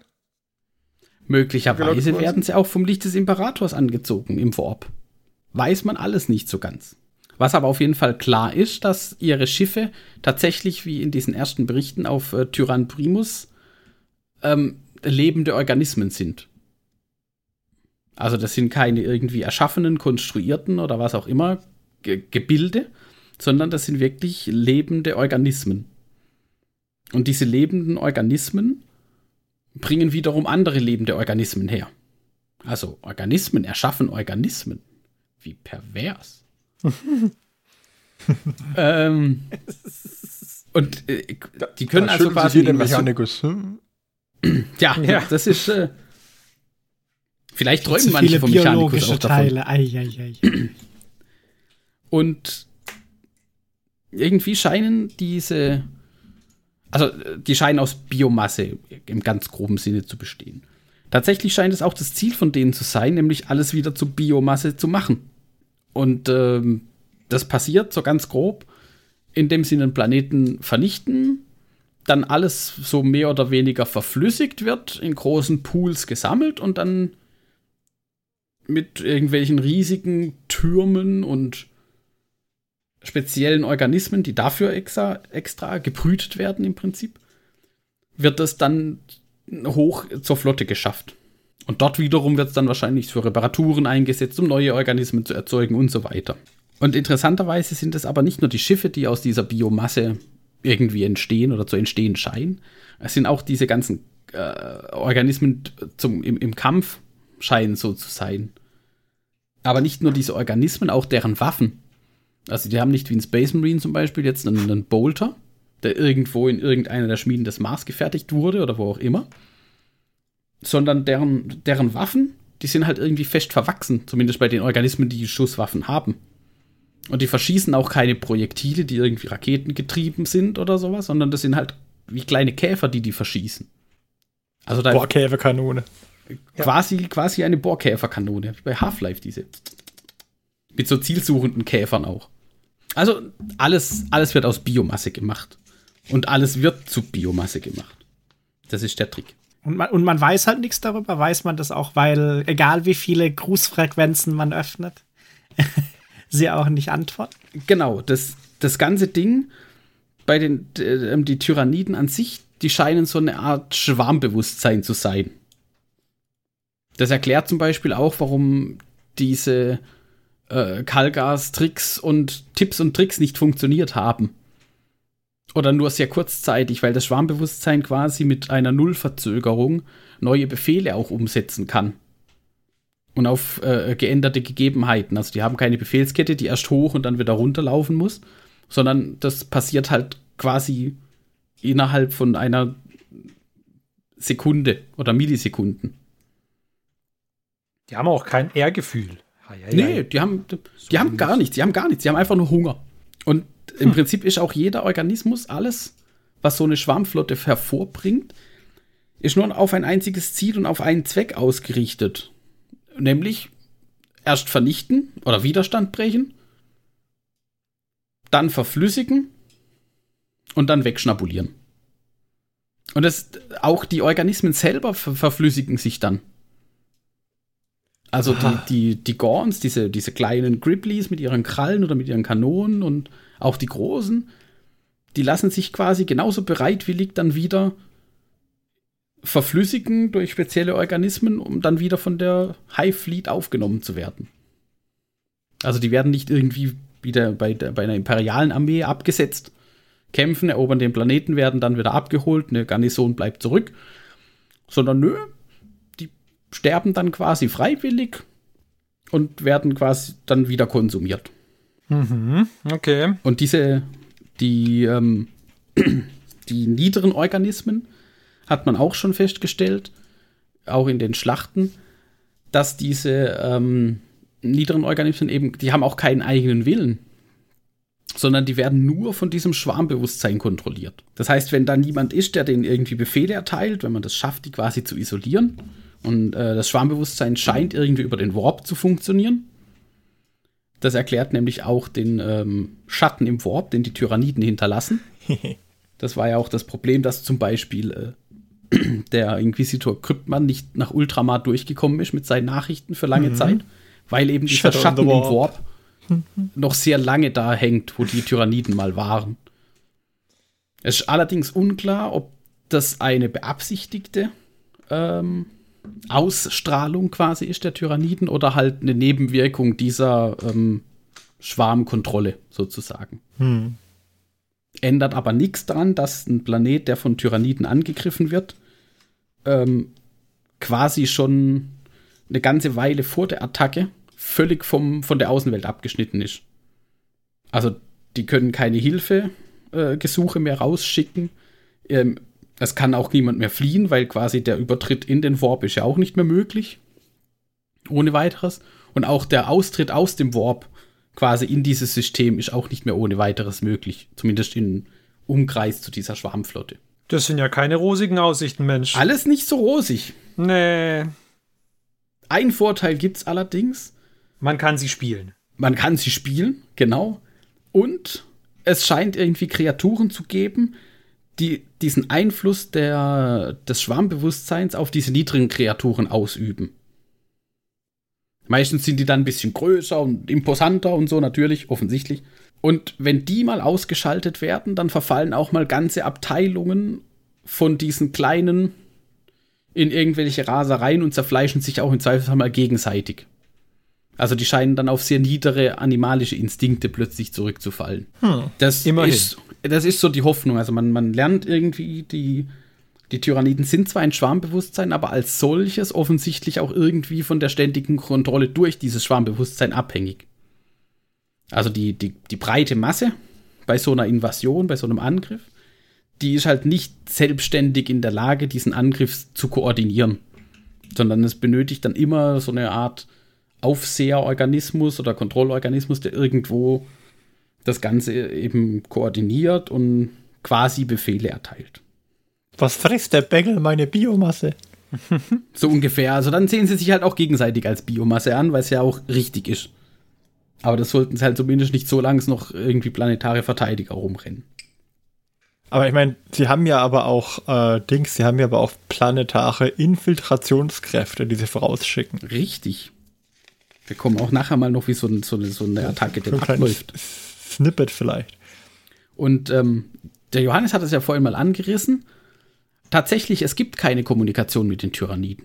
Möglicherweise werden sie auch vom Licht des Imperators angezogen im Vorab. Weiß man alles nicht so ganz. Was aber auf jeden Fall klar ist, dass ihre Schiffe tatsächlich, wie in diesen ersten Berichten auf äh, Tyrann Primus, ähm, lebende Organismen sind. Also das sind keine irgendwie erschaffenen, konstruierten oder was auch immer Ge Gebilde, sondern das sind wirklich lebende Organismen. Und diese lebenden Organismen bringen wiederum andere lebende Organismen her. Also Organismen erschaffen Organismen. Wie pervers. ähm, und äh, die können da also quasi. Der Mechanikus. Hm? Ja, ja, das ist. Äh, vielleicht träumen manche vom Mechanikus auch davon. Teile. Ei, ei, ei. Und irgendwie scheinen diese Also äh, die scheinen aus Biomasse im ganz groben Sinne zu bestehen. Tatsächlich scheint es auch das Ziel von denen zu sein, nämlich alles wieder zu Biomasse zu machen. Und ähm, das passiert so ganz grob, indem sie einen Planeten vernichten, dann alles so mehr oder weniger verflüssigt wird, in großen Pools gesammelt und dann mit irgendwelchen riesigen Türmen und speziellen Organismen, die dafür extra, extra gebrütet werden im Prinzip, wird es dann hoch zur Flotte geschafft. Und dort wiederum wird es dann wahrscheinlich für Reparaturen eingesetzt, um neue Organismen zu erzeugen und so weiter. Und interessanterweise sind es aber nicht nur die Schiffe, die aus dieser Biomasse irgendwie entstehen oder zu entstehen scheinen. Es sind auch diese ganzen äh, Organismen zum, im, im Kampf scheinen so zu sein. Aber nicht nur diese Organismen, auch deren Waffen. Also die haben nicht wie ein Space Marine zum Beispiel jetzt einen, einen Bolter, der irgendwo in irgendeiner der Schmieden des Mars gefertigt wurde oder wo auch immer. Sondern deren, deren Waffen, die sind halt irgendwie fest verwachsen, zumindest bei den Organismen, die Schusswaffen haben. Und die verschießen auch keine Projektile, die irgendwie raketengetrieben sind oder sowas, sondern das sind halt wie kleine Käfer, die die verschießen. Also da Bohrkäferkanone. Quasi, ja. quasi eine Bohrkäferkanone, wie bei Half-Life diese. Mit so zielsuchenden Käfern auch. Also alles, alles wird aus Biomasse gemacht. Und alles wird zu Biomasse gemacht. Das ist der Trick. Und man, und man weiß halt nichts darüber, weiß man das auch, weil egal wie viele Grußfrequenzen man öffnet, sie auch nicht antworten. Genau, das, das ganze Ding bei den äh, die Tyranniden an sich, die scheinen so eine Art Schwarmbewusstsein zu sein. Das erklärt zum Beispiel auch, warum diese äh, Kalgas-Tricks und Tipps und Tricks nicht funktioniert haben. Oder nur sehr kurzzeitig, weil das Schwarmbewusstsein quasi mit einer Nullverzögerung neue Befehle auch umsetzen kann und auf äh, geänderte Gegebenheiten. Also die haben keine Befehlskette, die erst hoch und dann wieder runterlaufen muss, sondern das passiert halt quasi innerhalb von einer Sekunde oder Millisekunden. Die haben auch kein Ehrgefühl. Nee, die haben, die haben gar nichts, die haben gar nichts, die haben einfach nur Hunger. Und im hm. Prinzip ist auch jeder Organismus, alles, was so eine Schwarmflotte hervorbringt, ist nur auf ein einziges Ziel und auf einen Zweck ausgerichtet nämlich erst vernichten oder Widerstand brechen, dann verflüssigen und dann wegschnabulieren. Und das, auch die Organismen selber ver verflüssigen sich dann. Also die, die, die Gorns, diese, diese kleinen Griblies mit ihren Krallen oder mit ihren Kanonen und auch die großen, die lassen sich quasi genauso bereitwillig dann wieder verflüssigen durch spezielle Organismen, um dann wieder von der High Fleet aufgenommen zu werden. Also die werden nicht irgendwie wieder bei, der, bei einer imperialen Armee abgesetzt, kämpfen, erobern den Planeten, werden dann wieder abgeholt, eine Garnison bleibt zurück, sondern nö, sterben dann quasi freiwillig und werden quasi dann wieder konsumiert. Mhm, okay. Und diese, die, ähm, die niederen Organismen, hat man auch schon festgestellt, auch in den Schlachten, dass diese ähm, niederen Organismen eben, die haben auch keinen eigenen Willen, sondern die werden nur von diesem Schwarmbewusstsein kontrolliert. Das heißt, wenn da niemand ist, der denen irgendwie Befehle erteilt, wenn man das schafft, die quasi zu isolieren, und äh, das Schwarmbewusstsein scheint irgendwie über den Warp zu funktionieren. Das erklärt nämlich auch den ähm, Schatten im Warp, den die Tyranniden hinterlassen. Das war ja auch das Problem, dass zum Beispiel äh, der Inquisitor Kryptmann nicht nach Ultramar durchgekommen ist mit seinen Nachrichten für lange mhm. Zeit, weil eben dieser Shadow Schatten im Warp noch sehr lange da hängt, wo die Tyranniden mal waren. Es ist allerdings unklar, ob das eine beabsichtigte ähm, Ausstrahlung quasi ist der Tyranniden oder halt eine Nebenwirkung dieser ähm, Schwarmkontrolle sozusagen. Mhm ändert aber nichts daran, dass ein Planet, der von Tyranniden angegriffen wird, ähm, quasi schon eine ganze Weile vor der Attacke völlig vom, von der Außenwelt abgeschnitten ist. Also die können keine Hilfegesuche äh, mehr rausschicken. Ähm, es kann auch niemand mehr fliehen, weil quasi der Übertritt in den Warp ist ja auch nicht mehr möglich. Ohne weiteres. Und auch der Austritt aus dem Warp quasi in dieses System ist auch nicht mehr ohne weiteres möglich. Zumindest in Umkreis zu dieser Schwarmflotte. Das sind ja keine rosigen Aussichten, Mensch. Alles nicht so rosig. Nee. Ein Vorteil gibt's allerdings. Man kann sie spielen. Man kann sie spielen, genau. Und es scheint irgendwie Kreaturen zu geben, die diesen Einfluss der, des Schwarmbewusstseins auf diese niedrigen Kreaturen ausüben. Meistens sind die dann ein bisschen größer und imposanter und so, natürlich, offensichtlich. Und wenn die mal ausgeschaltet werden, dann verfallen auch mal ganze Abteilungen von diesen kleinen in irgendwelche Rasereien und zerfleischen sich auch im Zweifelsfall mal gegenseitig. Also die scheinen dann auf sehr niedere animalische Instinkte plötzlich zurückzufallen. Hm, das, immerhin. ist, das ist so die Hoffnung. Also man, man lernt irgendwie, die, die Tyranniden sind zwar ein Schwarmbewusstsein, aber als solches offensichtlich auch irgendwie von der ständigen Kontrolle durch dieses Schwarmbewusstsein abhängig. Also die, die, die breite Masse bei so einer Invasion, bei so einem Angriff, die ist halt nicht selbstständig in der Lage, diesen Angriff zu koordinieren. Sondern es benötigt dann immer so eine Art Aufseherorganismus oder Kontrollorganismus, der irgendwo das Ganze eben koordiniert und quasi Befehle erteilt. Was frisst der Bengel meine Biomasse? So ungefähr. Also dann sehen sie sich halt auch gegenseitig als Biomasse an, weil es ja auch richtig ist. Aber das sollten sie halt zumindest nicht so lange noch irgendwie planetare Verteidiger rumrennen. Aber ich meine, sie haben ja aber auch äh, Dings, sie haben ja aber auch planetare Infiltrationskräfte, die sie vorausschicken. Richtig. Wir kommen auch nachher mal noch, wie so, ein, so, eine, so eine Attacke kleines abläuft. Snippet vielleicht. Und ähm, der Johannes hat es ja vorhin mal angerissen. Tatsächlich, es gibt keine Kommunikation mit den Tyranniden.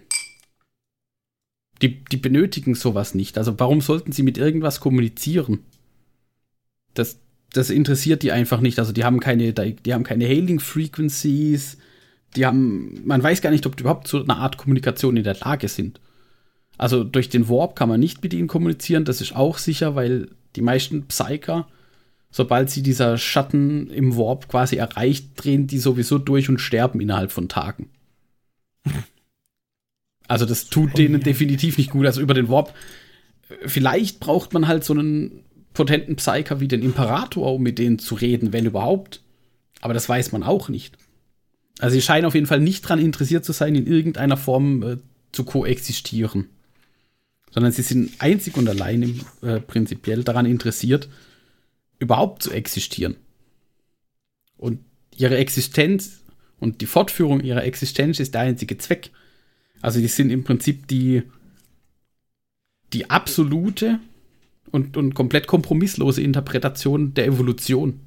Die, die benötigen sowas nicht. Also warum sollten sie mit irgendwas kommunizieren? Das, das interessiert die einfach nicht. Also die haben keine, die haben keine Hailing Frequencies. Die haben, man weiß gar nicht, ob die überhaupt zu einer Art Kommunikation in der Lage sind. Also durch den Warp kann man nicht mit ihnen kommunizieren, das ist auch sicher, weil die meisten Psyker, sobald sie dieser Schatten im Warp quasi erreicht, drehen die sowieso durch und sterben innerhalb von Tagen. Also das tut denen definitiv nicht gut. Also über den Warp, vielleicht braucht man halt so einen potenten Psyker wie den Imperator, um mit denen zu reden, wenn überhaupt. Aber das weiß man auch nicht. Also sie scheinen auf jeden Fall nicht daran interessiert zu sein, in irgendeiner Form äh, zu koexistieren. Sondern sie sind einzig und allein im, äh, prinzipiell daran interessiert, überhaupt zu existieren. Und ihre Existenz und die Fortführung ihrer Existenz ist der einzige Zweck. Also die sind im Prinzip die, die absolute und, und komplett kompromisslose Interpretation der Evolution.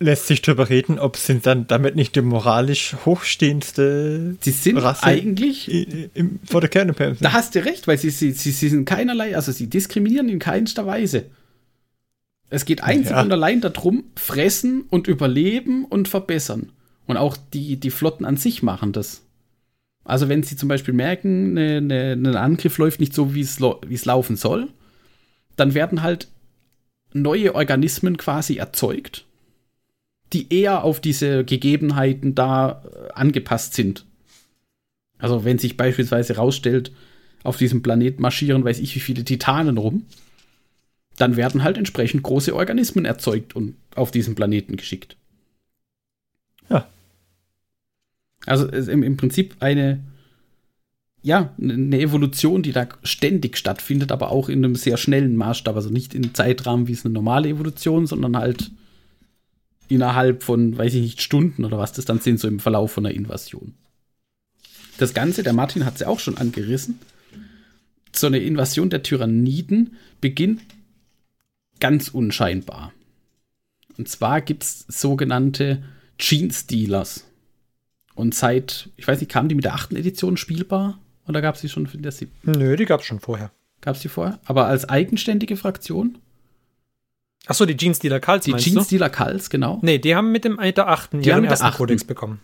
Lässt sich darüber reden, ob sie dann damit nicht die moralisch hochstehendste Sie sind Rasse eigentlich i- im, vor der Kernimperie sind. Da hast du recht, weil sie, sie, sie, sie sind keinerlei, also sie diskriminieren in keinster Weise. Es geht einzig Ja. und allein darum, fressen und überleben und verbessern. Und auch die, die Flotten an sich machen das. Also wenn sie zum Beispiel merken, ne, ne, ein Angriff läuft nicht so, wie es laufen soll, dann werden halt neue Organismen quasi erzeugt, die eher auf diese Gegebenheiten da äh, angepasst sind. Also wenn sich beispielsweise rausstellt, auf diesem Planet marschieren, weiß ich wie viele Titanen rum, dann werden halt entsprechend große Organismen erzeugt und auf diesen Planeten geschickt. Ja. Also im, im Prinzip eine, ja, eine Evolution, die da ständig stattfindet, aber auch in einem sehr schnellen Maßstab. Also nicht im Zeitrahmen wie es eine normale Evolution, sondern halt innerhalb von, weiß ich nicht, Stunden oder was das dann sind, so im Verlauf von einer Invasion. Das Ganze, der Martin hat es ja auch schon angerissen, so eine Invasion der Tyranniden beginnt ganz unscheinbar. Und zwar gibt es sogenannte Gene Stealers. Und seit, ich weiß nicht, kamen die mit der achten Edition spielbar? Oder gab es die schon in der siebten? Nö, die gab's schon vorher. Gab es die vorher? Aber als eigenständige Fraktion? Achso, die Jeans Dealer Cults Die? Stealer Kults, genau. Nee, die haben mit dem mit der achten Die haben ihren ersten achten. Kodex bekommen.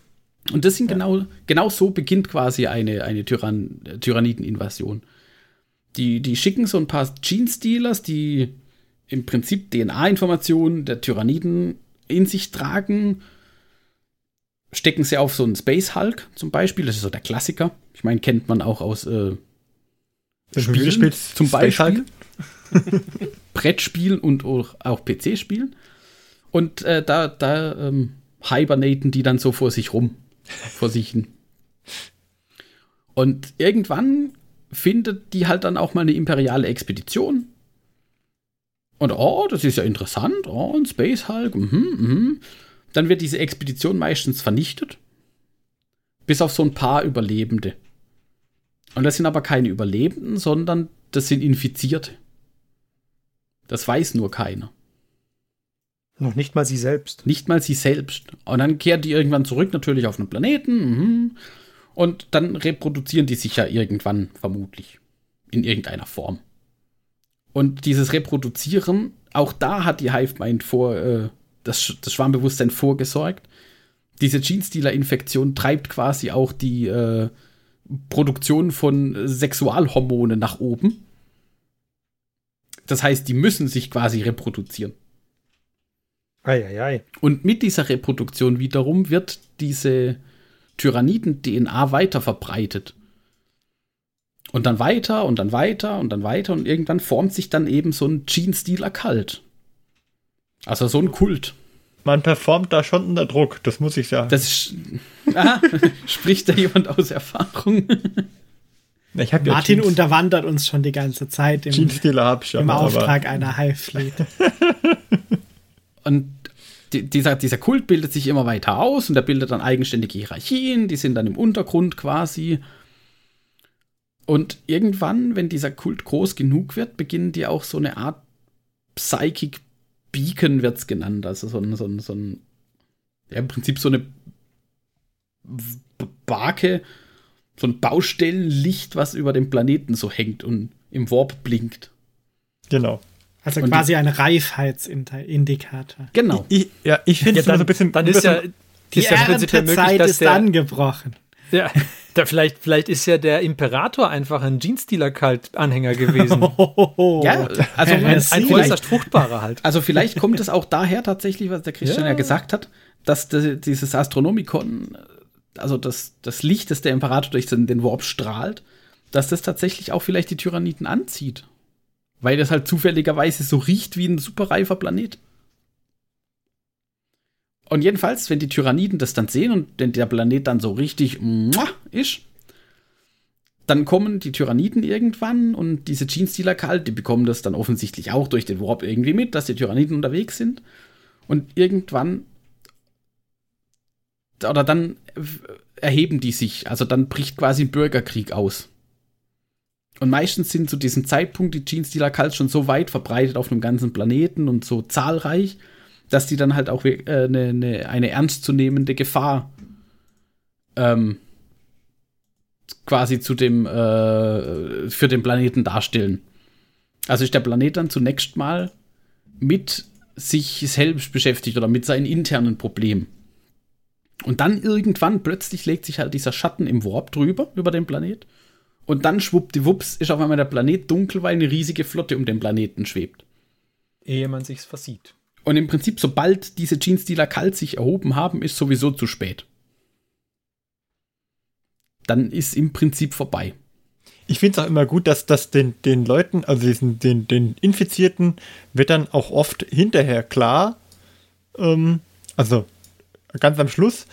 Und das sind genau, genau so beginnt quasi eine, eine Tyrann, Tyranniden-Invasion. Die, die schicken so ein paar Gene-Stealers, die im Prinzip DNA-Informationen der Tyranniden in sich tragen, stecken sie auf so einen Space Hulk zum Beispiel, das ist so der Klassiker. Ich meine, kennt man auch aus äh, Spielen, zum Space Beispiel. Hulk. Brettspielen und auch, PC-Spielen. Und äh, da, da hibernaten die dann so vor sich rum. Vor sich ähm, hibernaten die dann so vor sich rum. vor sich hin. Und irgendwann findet die halt dann auch mal eine imperiale Expedition. Und oh, das ist ja interessant. Oh, ein Space Hulk. Mhm, mhm. Dann wird diese Expedition meistens vernichtet. Bis auf so ein paar Überlebende. Und das sind aber keine Überlebenden, sondern das sind Infizierte. Das weiß nur keiner. Noch nicht mal sie selbst. Nicht mal sie selbst. Und dann kehrt die irgendwann zurück, natürlich auf einen Planeten. Mhm. Und dann reproduzieren die sich ja irgendwann, vermutlich. In irgendeiner Form. Und dieses Reproduzieren, auch da hat die Hive-Mind vor, äh, das, das Schwarmbewusstsein vorgesorgt. Diese Genestealer-Infektion treibt quasi auch die äh, Produktion von Sexualhormonen nach oben. Das heißt, die müssen sich quasi reproduzieren. Eieiei. Und mit dieser Reproduktion wiederum wird diese Tyranniden-DNA weiter verbreitet. Und dann weiter und dann weiter und dann weiter und irgendwann formt sich dann eben so ein Gene-Stealer-Kalt. Also so ein Kult. Man performt da schon unter Druck, das muss ich sagen. Das ist, aha, spricht da jemand aus Erfahrung? Ich ja Martin Jeans, unterwandert uns schon die ganze Zeit im, im Auftrag einer Hive Fleet. und dieser, dieser Kult bildet sich immer weiter aus und er bildet dann eigenständige Hierarchien, die sind dann im Untergrund quasi. Und irgendwann, wenn dieser Kult groß genug wird, beginnen die auch so eine Art Psychic Beacon wird es genannt. Also so ein, so ein, so ein ja, im Prinzip so eine Barke, so ein Baustellenlicht, was über dem Planeten so hängt und im Warp blinkt. Genau. Also und quasi ein Reifheitsindikator. Genau. Ich, ja, ich finde es ja, so ein bisschen. Dann ist ja die ist ja Erntezeit ist der, angebrochen. Ja, da vielleicht, vielleicht ist ja der Imperator einfach ein Genestealer-Kalt-Anhänger gewesen. ja, also ein, ein äußerst fruchtbarer halt. Also vielleicht kommt es auch daher tatsächlich, was der Christian ja, ja gesagt hat, dass die, dieses Astronomikon, also das, das Licht, das der Imperator durch den, den Warp strahlt, dass das tatsächlich auch vielleicht die Tyranniten anzieht. Weil das halt zufälligerweise so riecht wie ein superreifer Planet. Und jedenfalls, wenn die Tyranniden das dann sehen und wenn der Planet dann so richtig ist, dann kommen die Tyranniden irgendwann und diese Genestealer kalt, die bekommen das dann offensichtlich auch durch den Warp irgendwie mit, dass die Tyranniden unterwegs sind. Und irgendwann oder dann erheben die sich, also dann bricht quasi ein Bürgerkrieg aus. Und meistens sind zu diesem Zeitpunkt die Genestealer Kalt schon so weit verbreitet auf einem ganzen Planeten und so zahlreich, dass die dann halt auch äh, eine, eine, eine ernstzunehmende Gefahr ähm, quasi zu dem äh, für den Planeten darstellen. Also ist der Planet dann zunächst mal mit sich selbst beschäftigt oder mit seinen internen Problemen. Und dann irgendwann plötzlich legt sich halt dieser Schatten im Warp drüber, über den Planet. Und dann schwuppdiwupps ist auf einmal der Planet dunkel, weil eine riesige Flotte um den Planeten schwebt. Ehe man sich's versieht. Und im Prinzip, sobald diese Genestealer kalt sich erhoben haben, ist sowieso zu spät. Dann ist im Prinzip vorbei. Ich finde es auch immer gut, dass das den, den Leuten, also diesen, den, den Infizierten, wird dann auch oft hinterher klar, ähm, also ganz am Schluss,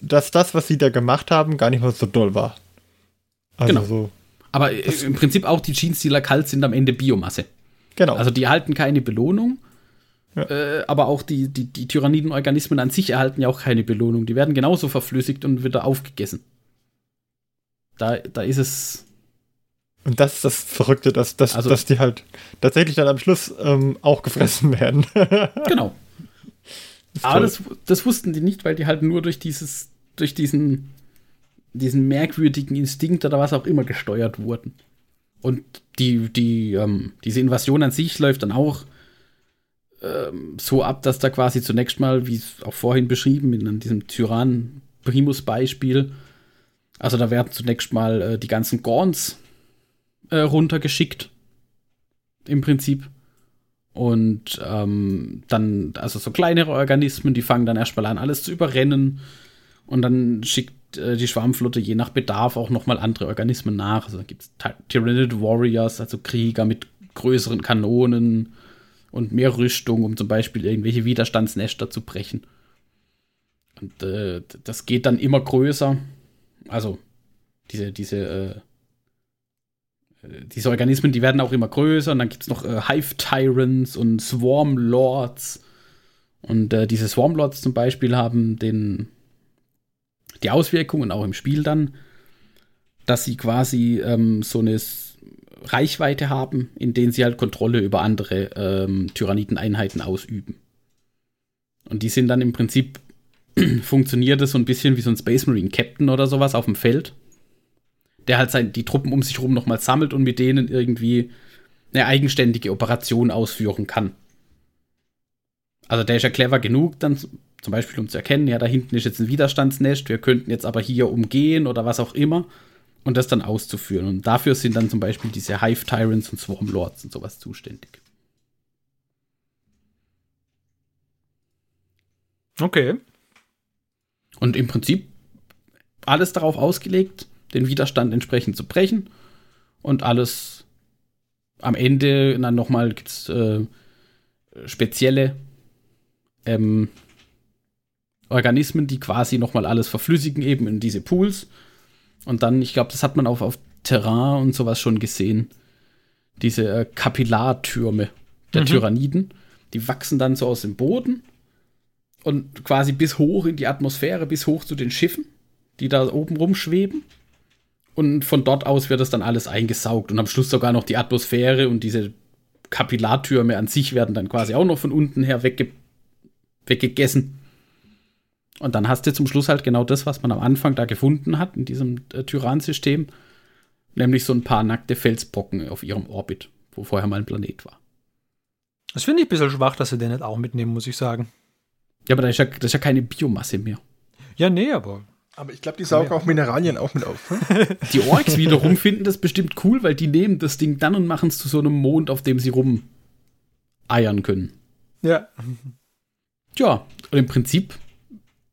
dass das, was sie da gemacht haben, gar nicht mal so doll war. Also genau. So, Aber im Prinzip auch die Genestealer kalt sind am Ende Biomasse. Genau. Also die erhalten keine Belohnung ja. Äh, aber auch die, die, die Tyrannidenorganismen an sich erhalten ja auch keine Belohnung. Die werden genauso verflüssigt und wieder aufgegessen. Da, da ist es. Und das ist das Verrückte, dass, dass, also, dass die halt tatsächlich dann am Schluss ähm, auch gefressen werden. genau. Aber das, das wussten die nicht, weil die halt nur durch dieses, durch diesen, diesen merkwürdigen Instinkt oder was auch immer gesteuert wurden. Und die, die, ähm, diese Invasion an sich läuft dann auch ähm, so ab, dass da quasi zunächst mal, wie auch vorhin beschrieben, in diesem Tyrann-Primus-Beispiel, also da werden zunächst mal äh, die ganzen Gorns äh, runtergeschickt. Im Prinzip. Und ähm, dann, also so kleinere Organismen, die fangen dann erstmal an, alles zu überrennen. Und dann schickt äh, die Schwarmflotte je nach Bedarf auch nochmal andere Organismen nach. Also gibt es Tyrannid Warriors, also Krieger mit größeren Kanonen und mehr Rüstung, um zum Beispiel irgendwelche Widerstandsnester zu brechen. Und äh, das geht dann immer größer. Also diese, diese, äh diese Organismen, die werden auch immer größer. Und dann gibt es noch äh, Hive Tyrants und Swarm Lords. Und äh, diese Swarm Lords zum Beispiel haben den, die Auswirkungen auch im Spiel dann, dass sie quasi ähm, so eine Reichweite haben, in denen sie halt Kontrolle über andere ähm, Tyranniden-Einheiten ausüben. Und die sind dann im Prinzip, funktioniert es so ein bisschen wie so ein Space Marine Captain oder sowas auf dem Feld, der halt sein, die Truppen um sich herum nochmal sammelt und mit denen irgendwie eine eigenständige Operation ausführen kann. Also der ist ja clever genug, dann zum Beispiel um zu erkennen, ja, da hinten ist jetzt ein Widerstandsnest, wir könnten jetzt aber hier umgehen oder was auch immer und das dann auszuführen. Und dafür sind dann zum Beispiel diese Hive Tyrants und Swarm Lords und sowas zuständig. Okay. Und im Prinzip alles darauf ausgelegt, den Widerstand entsprechend zu brechen und alles am Ende dann nochmal gibt es äh, spezielle ähm, Organismen, die quasi nochmal alles verflüssigen, eben in diese Pools und dann, ich glaube, das hat man auf, auf Terrain und sowas schon gesehen. Diese äh, Kapillartürme der mhm. Tyranniden. Die wachsen dann so aus dem Boden und quasi bis hoch in die Atmosphäre, bis hoch zu den Schiffen, die da oben rumschweben. Und von dort aus wird das dann alles eingesaugt und am Schluss sogar noch die Atmosphäre und diese Kapillartürme an sich werden dann quasi auch noch von unten her wegge weggegessen. Und dann hast du zum Schluss halt genau das, was man am Anfang da gefunden hat in diesem äh, Tyran-System, nämlich so ein paar nackte Felsbrocken auf ihrem Orbit, wo vorher mal ein Planet war. Das finde ich ein bisschen schwach, dass sie den nicht auch mitnehmen, muss ich sagen. Ja, aber da ist ja, das ist ja keine Biomasse mehr. Ja, nee, aber. Aber ich glaube, die saugen auch Mineralien auch mit auf. Ne? Die Orks wiederum finden das bestimmt cool, weil die nehmen das Ding dann und machen es zu so einem Mond, auf dem sie rum eiern können. Ja. Ja, und im Prinzip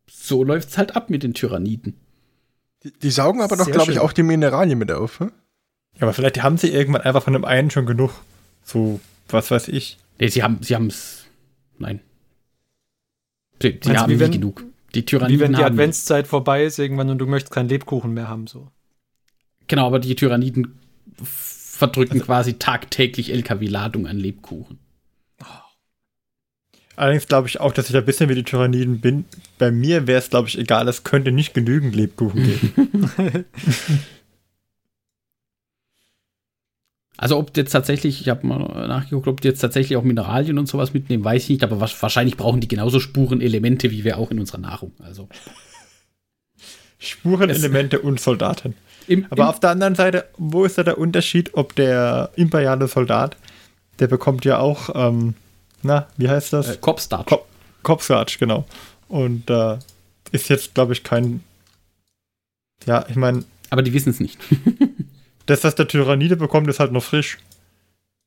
so läuft es halt ab mit den Tyranniden. Die, die saugen aber doch, glaube ich, auch die Mineralien mit auf. Hm? Ja, aber vielleicht haben sie irgendwann einfach von dem einen schon genug. So, was weiß ich. Nee, sie haben sie es. Nein. Sie, sie haben wenn, genug. Die Tyranniden wie wenn die Adventszeit vorbei ist irgendwann und du möchtest keinen Lebkuchen mehr haben, so. Genau, aber die Tyranniden verdrücken also, quasi tagtäglich LKW-Ladung an Lebkuchen. Allerdings glaube ich auch, dass ich ein bisschen wie die Tyranniden bin. Bei mir wäre es, glaube ich, egal, es könnte nicht genügend Lebkuchen geben. also ob jetzt tatsächlich, ich habe mal nachgeguckt, ob die jetzt tatsächlich auch Mineralien und sowas mitnehmen, weiß ich nicht, aber wahrscheinlich brauchen die genauso Spurenelemente wie wir auch in unserer Nahrung. Also Spurenelemente und Soldaten. Im, aber im auf der anderen Seite, wo ist da der Unterschied, ob der imperiale Soldat, der bekommt ja auch ähm, na, wie heißt das? Äh, Kopfstarch. Kop Kopfstarch, genau. Und äh, ist jetzt, glaube ich, kein. Ja, ich meine. Aber die wissen es nicht. das, was der Tyrannide bekommt, ist halt noch frisch.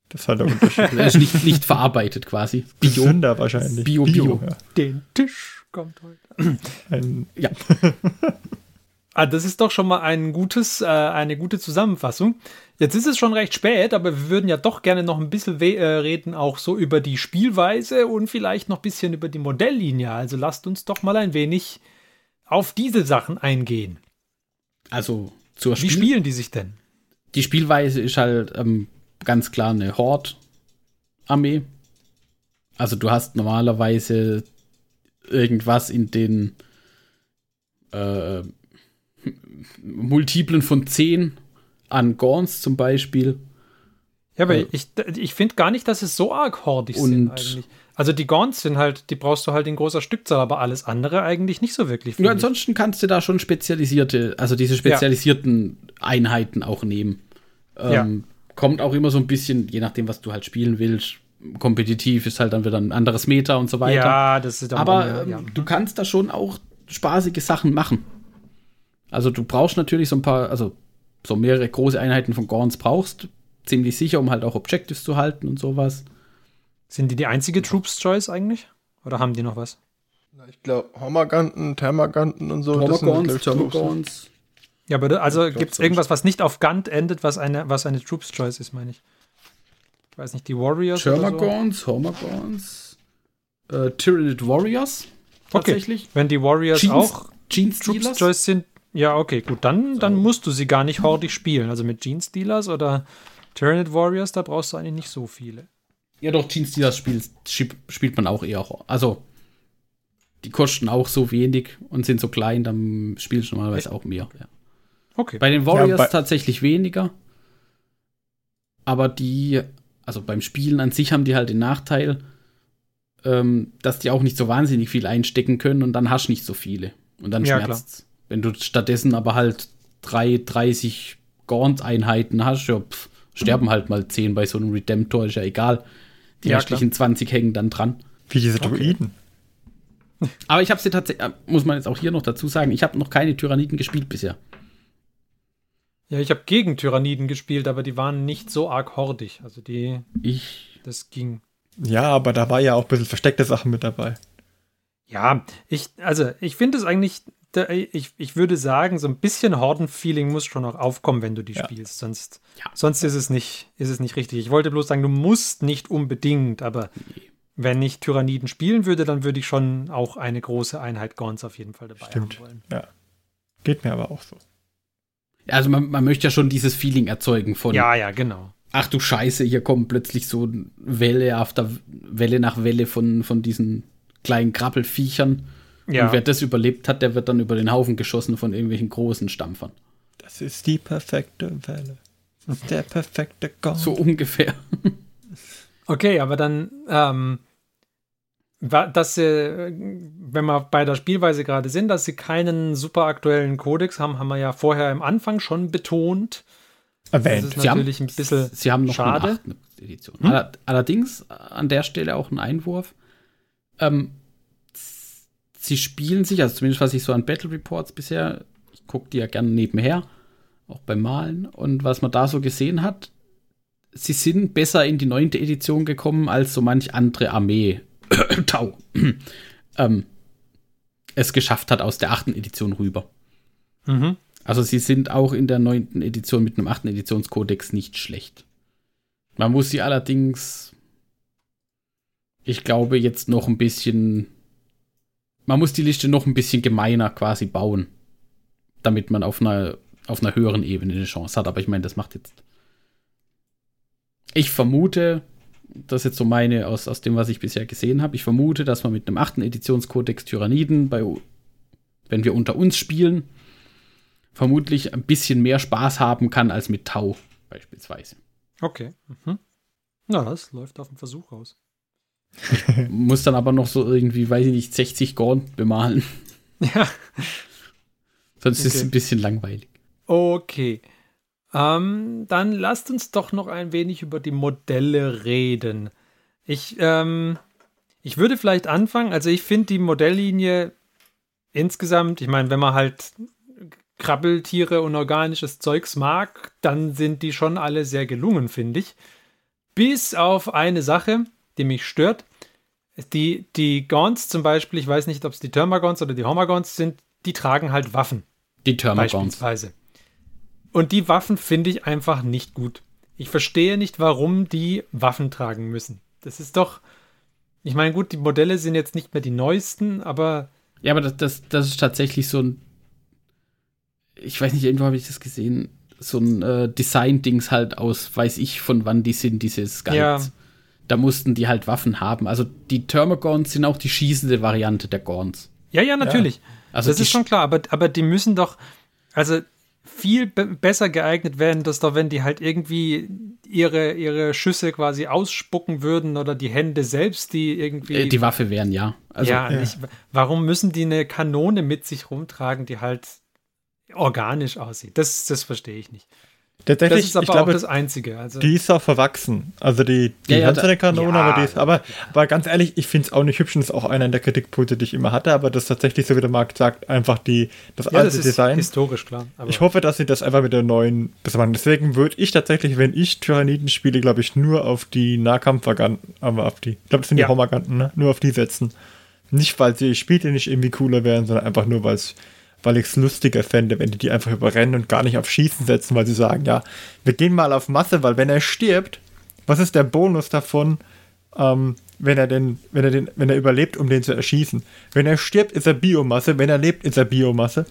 Das ist halt der Unterschied. Er ist nicht, nicht verarbeitet quasi. Bio. Gesünder wahrscheinlich. Bio, Bio. Bio. Ja. Den Tisch kommt heute. Ein, ja. Ah, das ist doch schon mal ein gutes, äh, eine gute Zusammenfassung. Jetzt ist es schon recht spät, aber wir würden ja doch gerne noch ein bisschen äh, reden, auch so über die Spielweise und vielleicht noch ein bisschen über die Modelllinie. Also lasst uns doch mal ein wenig auf diese Sachen eingehen. Also zur Spiel Wie spielen die sich denn? Die Spielweise ist halt ähm, ganz klar eine Horde-Armee. Also du hast normalerweise irgendwas in den äh, Multiplen von 10 an Gorns zum Beispiel. Ja, aber äh, ich, ich finde gar nicht, dass es so arg hordig sind eigentlich. Also die Gorns sind halt, die brauchst du halt in großer Stückzahl, aber alles andere eigentlich nicht so wirklich. Ja, ansonsten kannst du da schon spezialisierte, also diese spezialisierten ja. Einheiten auch nehmen. Ähm, ja. Kommt auch immer so ein bisschen, je nachdem, was du halt spielen willst. Kompetitiv ist halt dann wieder ein anderes Meta und so weiter. Ja, das ist aber mehr, ja. du kannst da schon auch spaßige Sachen machen. Also du brauchst natürlich so ein paar, also so mehrere große Einheiten von Gorns brauchst, ziemlich sicher, um halt auch Objectives zu halten und sowas. Sind die die einzige Troops Choice eigentlich? Oder haben die noch was? Ich glaube, Homerganten, Thermaganten und so. Homergons, Thermagons. Ja, aber also gibt es irgendwas, was nicht auf Gant endet, was eine, was eine Troops Choice ist, meine ich. Ich weiß nicht, die Warriors oder so. Homagons, äh, Tyrannid Warriors. Tatsächlich. Okay. Wenn die Warriors Jeans- auch Jeans Troop Stealers. Choice sind, ja, okay, gut, dann, dann musst du sie gar nicht hordig spielen. Also mit Gene Stealers oder Tyrannid Warriors, da brauchst du eigentlich nicht so viele. Ja, doch, Jeans Stealers spielt, schieb- spielt man auch eher. Also, die kosten auch so wenig und sind so klein, dann spielst du normalerweise auch mehr. Ja. Okay. Bei den Warriors bei- tatsächlich weniger. Aber die, also beim Spielen an sich haben die halt den Nachteil, ähm, dass die auch nicht so wahnsinnig viel einstecken können und dann hast du nicht so viele. Und dann Ja, schmerzt Wenn du stattdessen aber halt drei, 30 Gaunt-Einheiten hast, ja, pf, sterben halt mal 10 bei so einem Redemptor, ist ja egal. Die Ja, restlichen 20 hängen dann dran. Wie diese Druiden. Aber ich habe sie tatsächlich, muss man jetzt auch hier noch dazu sagen, ich habe noch keine Tyranniden gespielt bisher. Ja, ich habe gegen Tyranniden gespielt, aber die waren nicht so arg hordig. Also die, Ich das ging. Ja, aber da war ja auch ein bisschen versteckte Sachen mit dabei. Ja, ich, also ich finde es eigentlich, ich, ich würde sagen, so ein bisschen Horden-Feeling muss schon noch aufkommen, wenn du die Ja. spielst. Sonst, Ja. sonst ist es nicht, ist es nicht richtig. Ich wollte bloß sagen, du musst nicht unbedingt, aber wenn ich Tyranniden spielen würde, dann würde ich schon auch eine große Einheit Gaunts auf jeden Fall dabei Stimmt. haben wollen. Ja. Geht mir aber auch so. Also man, man möchte ja schon dieses Feeling erzeugen von, Ja, ja, genau. ach du Scheiße, hier kommt plötzlich so Welle after Welle nach Welle von, von diesen kleinen Krabbelfiechern. Ja. Und wer das überlebt hat, der wird dann über den Haufen geschossen von irgendwelchen großen Stampfern. Das ist die perfekte Welle. Das ist der perfekte Gaunt. So ungefähr. Okay, aber dann, ähm, dass sie, wenn wir bei der Spielweise gerade sind, dass sie keinen super aktuellen Kodex haben, haben wir ja vorher im Anfang schon betont. Das erwähnt. ist Sie haben- natürlich ein bisschen Sie haben noch schade. eine achte Edition. Aller- Allerdings an der Stelle auch ein Einwurf. Ähm, sie spielen sich, also zumindest was ich so an Battle Reports bisher, ich gucke die ja gerne nebenher, auch beim Malen. Und was man da so gesehen hat, sie sind besser in die neunte Edition gekommen als so manch andere Armee. Tau. ähm, es geschafft hat aus der achten Edition rüber. Mhm. Also sie sind auch in der neunten Edition mit einem achten Editionskodex nicht schlecht. Man muss sie allerdings, ich glaube, jetzt noch ein bisschen, man muss die Liste noch ein bisschen gemeiner quasi bauen, damit man auf einer, auf einer höheren Ebene eine Chance hat. Aber ich meine, das macht jetzt. Ich vermute, das ist jetzt so meine aus, aus dem, was ich bisher gesehen habe, ich vermute, dass man mit einem achten Editionskodex Tyranniden bei, wenn wir unter uns spielen, vermutlich ein bisschen mehr Spaß haben kann als mit Tau beispielsweise. Okay. Mhm. Na, das läuft auf den Versuch aus. Muss dann aber noch so irgendwie, weiß ich nicht, 60 Gaunt bemalen. Ja. Sonst ist es Okay. ein bisschen langweilig. Okay. Ähm, dann lasst uns doch noch ein wenig über die Modelle reden. Ich, ähm, ich würde vielleicht anfangen. Also ich finde die Modelllinie insgesamt, ich meine, wenn man halt Krabbeltiere und organisches Zeugs mag, dann sind die schon alle sehr gelungen, finde ich. Bis auf eine Sache, die mich stört. Die, die Gaunts zum Beispiel, ich weiß nicht, ob es die Termagons oder die Homagons sind, die tragen halt Waffen. Die Termagons. Beispielsweise. Und die Waffen finde ich einfach nicht gut. Ich verstehe nicht, warum die Waffen tragen müssen. Das ist doch. Ich meine, gut, die Modelle sind jetzt nicht mehr die neuesten, aber Ja, aber das, das, das ist tatsächlich so ein. Ich weiß nicht, irgendwo habe ich das gesehen. So ein äh, Design-Dings halt aus, weiß ich, von wann die sind, diese Skulls. Ja. Da mussten die halt Waffen haben. Also die Termagons sind auch die schießende Variante der Gorns. ja, ja, natürlich. Also das ist schon klar, aber, aber die müssen doch, also viel be besser geeignet werden, dass doch, wenn die halt irgendwie ihre, ihre Schüsse quasi ausspucken würden oder die Hände selbst, die irgendwie. Äh, die Waffe wären ja. Also ja, Nicht, warum müssen die eine Kanone mit sich rumtragen, die halt organisch aussieht? Das, das verstehe ich nicht. Das Tatsächlich, ist aber ich glaube, auch das Einzige. Also, die ist auch verwachsen. Also die, die Ja, ja, Kanone, ja. aber die ist, aber, aber ganz ehrlich, ich finde es auch nicht hübsch und das ist auch einer der Kritikpunkte, die ich immer hatte, aber das ist tatsächlich, so wie der Markt sagt, einfach die, das alte das ist Design. historisch, klar. Ich hoffe, dass sie das einfach mit der neuen besser machen. Deswegen würde ich tatsächlich, wenn ich Tyranniden spiele, glaube ich, nur auf die Nahkampfvaganten, aber auf die, ich glaube, das sind die Homaganten, ne? Nur auf die setzen. Nicht, weil die Spiele nicht irgendwie cooler wären, sondern einfach nur, weil's, weil ich es lustiger fände, wenn die die einfach überrennen und gar nicht auf Schießen setzen, weil sie sagen, ja, wir gehen mal auf Masse, weil wenn er stirbt, was ist der Bonus davon, ähm, wenn er denn, wenn er den, wenn er überlebt, um den zu erschießen? Wenn er stirbt, ist er Biomasse, wenn er lebt, ist er Biomasse.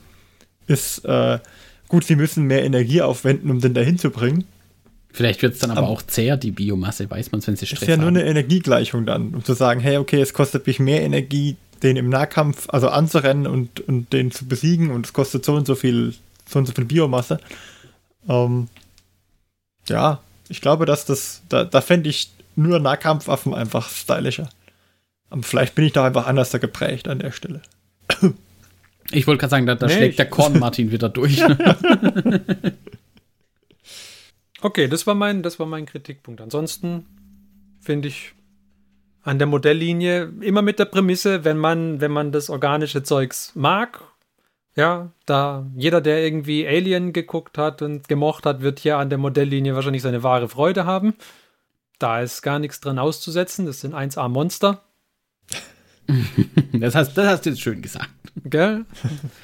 Ist, äh, gut, sie müssen mehr Energie aufwenden, um den dahin zu bringen. Vielleicht wird es dann aber, aber, auch zäher, die Biomasse, weiß man es, wenn sie Stress Ist ja haben. nur eine Energiegleichung dann, um zu sagen, hey, okay, es kostet mich mehr Energie, den im Nahkampf, also anzurennen und, und den zu besiegen und es kostet so und so viel, so und so viel Biomasse. Ähm, ja, ich glaube, dass das, da, da fände ich nur Nahkampfwaffen einfach stylischer. Aber vielleicht bin ich da einfach anders da geprägt an der Stelle. Ich wollte gerade sagen, da, da nee, schlägt der Korn Martin wieder durch. okay, das war mein, das war mein Kritikpunkt. Ansonsten finde ich an der Modelllinie immer mit der Prämisse, wenn man, wenn man das organische Zeugs mag, ja, da jeder, der irgendwie Alien geguckt hat und gemocht hat, wird hier an der Modelllinie wahrscheinlich seine wahre Freude haben. Da ist gar nichts dran auszusetzen. Das sind 1A Monster. das, hast, das hast du jetzt schön gesagt. Gell?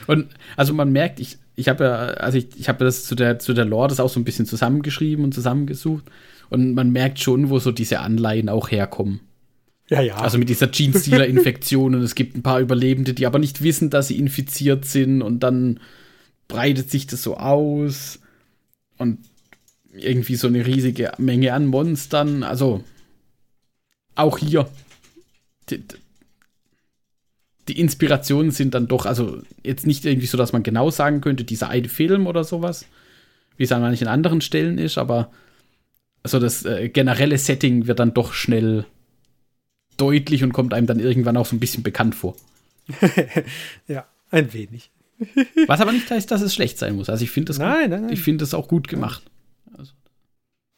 Und also man merkt, ich, ich habe ja, also ich, ich habe das zu der, zu der Lore das auch so ein bisschen zusammengeschrieben und zusammengesucht. Und man merkt schon, wo so diese Anleihen auch herkommen. Ja, ja. Also mit dieser Gene-Stealer-Infektion und es gibt ein paar Überlebende, die aber nicht wissen, dass sie infiziert sind und dann breitet sich das so aus und irgendwie so eine riesige Menge an Monstern. Also auch hier. Die, die Inspirationen sind dann doch, also jetzt nicht irgendwie so, dass man genau sagen könnte, dieser eine Film oder sowas, wie es an manchen anderen Stellen ist, aber also das äh, generelle Setting wird dann doch schnell deutlich und kommt einem dann irgendwann auch so ein bisschen bekannt vor. ja, ein wenig. Was aber nicht heißt, dass es schlecht sein muss. Also ich finde das, nein, nein, nein. ich finde das auch gut gemacht. Also.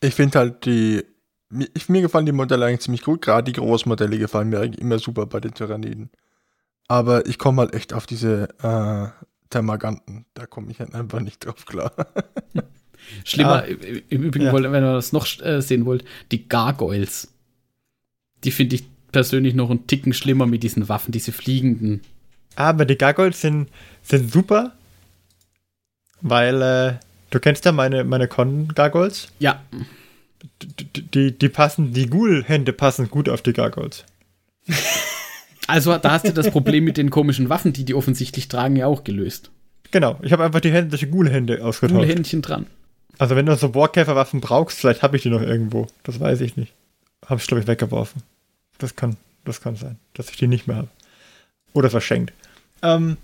Ich finde halt die, mir, mir gefallen die Modelle eigentlich ziemlich gut. Gerade die Großmodelle gefallen mir eigentlich immer super bei den Tyranniden. Aber ich komme halt echt auf diese äh, Termaganten. Da komme ich halt einfach nicht drauf klar. Schlimmer, ah, im Übrigen, ja. wenn ihr das noch äh, sehen wollt, die Gargoyles. Die finde ich persönlich noch einen Ticken schlimmer mit diesen Waffen, diese fliegenden. Aber die Gargoyles sind, sind super, weil äh, du kennst ja meine, meine Con-Gargoyles. Ja. Die, die, die passen, die Ghoul-Hände passen gut auf die Gargoyles. Also da hast du das Problem mit den komischen Waffen, die die offensichtlich tragen, ja auch gelöst. Genau, ich habe einfach die Hände, die Ghoul-Hände ausgetauscht. Ghoul-Händchen dran. Also wenn du so Warkäfer-Waffen brauchst, vielleicht habe ich die noch irgendwo. Das weiß ich nicht. Habe ich, glaube ich, weggeworfen. Das kann, das kann sein, dass ich die nicht mehr habe. Oder verschenkt. Ähm,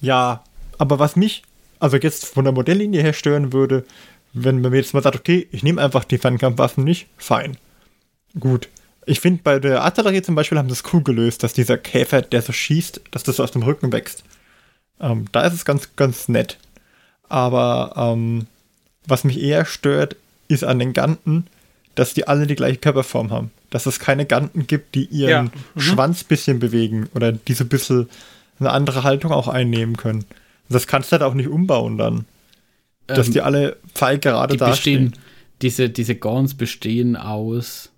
ja, aber was mich, also jetzt von der Modelllinie her stören würde, wenn man mir jetzt mal sagt, okay, ich nehme einfach die Fernkampfwaffen nicht, fein. Gut. Ich finde, bei der Artillerie zum Beispiel haben sie es cool gelöst, dass dieser Käfer, der so schießt, dass das so aus dem Rücken wächst. Ähm, da ist es ganz, ganz nett. Aber ähm, was mich eher stört, ist an den Ganten, dass die alle die gleiche Körperform haben. Dass es keine Ganten gibt, die ihren ja. mhm. Schwanz bisschen bewegen oder die so ein bisschen eine andere Haltung auch einnehmen können. Das kannst du halt auch nicht umbauen dann. Dass ähm, die alle pfeilgerade dastehen. Diese, diese Gorns bestehen aus,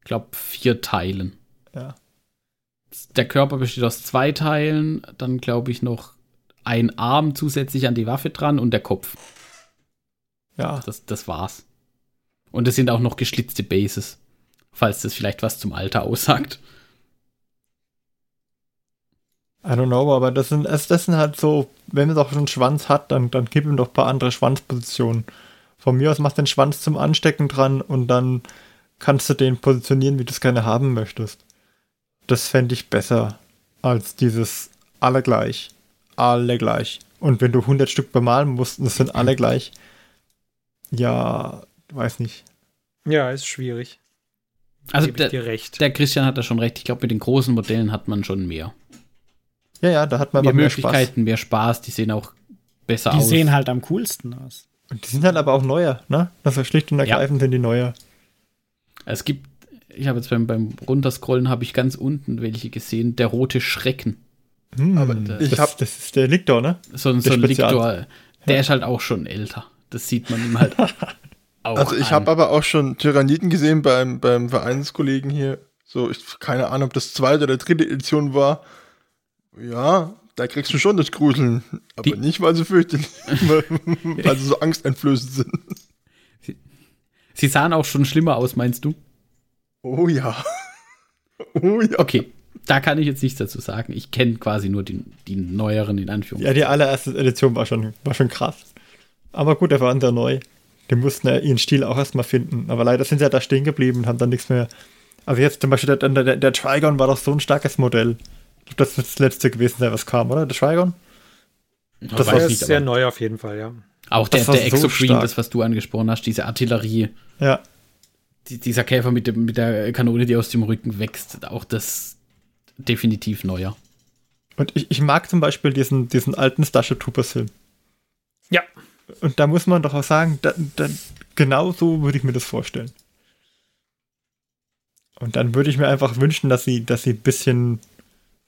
ich glaube, vier Teilen. Ja. Der Körper besteht aus zwei Teilen, dann glaube ich noch ein Arm zusätzlich an die Waffe dran und der Kopf. Ja. Das, das war's. Und es sind auch noch geschlitzte Bases, falls das vielleicht was zum Alter aussagt. I don't know, aber das sind, das sind halt so, wenn man doch schon einen Schwanz hat, dann, dann gib ihm doch ein paar andere Schwanzpositionen. Von mir aus machst du den Schwanz zum Anstecken dran und dann kannst du den positionieren, wie du es gerne haben möchtest. Das fände ich besser als dieses alle gleich. Alle gleich. Und wenn du 100 Stück bemalen musst und es sind alle gleich, ja, weiß nicht. Ja, ist schwierig. Also der, der, Christian hat da schon recht. Ich glaube, mit den großen Modellen hat man schon mehr. Ja, ja, da hat man mehr, mehr Möglichkeiten, Spaß. mehr Spaß. Die sehen auch besser die aus. Die sehen halt am coolsten aus. Und die sind halt aber auch neuer, ne? Also schlicht und ergreifend ja. sind die neuer. Es gibt, ich habe jetzt beim, beim Runterscrollen habe ich ganz unten welche gesehen, der rote Schrecken. Hm, aber ich das, hab, das ist der Lictor, ne? So, so ein Lictor, der ja. ist halt auch schon älter. Das sieht man ihm halt auch Also ich habe aber auch schon Tyranniden gesehen beim, beim Vereinskollegen hier. So, ich, keine Ahnung, ob das zweite oder dritte Edition war. Ja, da kriegst du schon das Gruseln. Aber Die nicht, weil sie fürchten, weil, sie so angsteinflößend sind. Sie, Sie sahen auch schon schlimmer aus, meinst du? Oh ja. Oh ja. Okay, da kann ich jetzt nichts dazu sagen. Ich kenne quasi nur die, die neueren, in Ja, Anführungszeichen. die allererste Edition war schon, war schon krass. Aber gut, der war sehr neu. Die mussten ja ihren Stil auch erstmal finden. Aber leider sind sie ja da stehen geblieben und haben dann nichts mehr. Also jetzt zum Beispiel der, der, der Trigon war doch so ein starkes Modell. Ich glaube, das wird das letzte gewesen sein, was kam, oder? Der Trigon? Das weiß war nicht, ist sehr aber neu auf jeden Fall, ja. auch der, das der so Exocrine, stark. das, was du angesprochen hast, diese Artillerie, Ja. die, dieser Käfer mit, dem, mit der Kanone, die aus dem Rücken wächst, auch das definitiv neuer. Und ich, ich mag zum Beispiel diesen, diesen alten Starship Troopers Film. Ja. Und da muss man doch auch sagen, da, da, genau so würde ich mir das vorstellen. Und dann würde ich mir einfach wünschen, dass sie, dass sie ein bisschen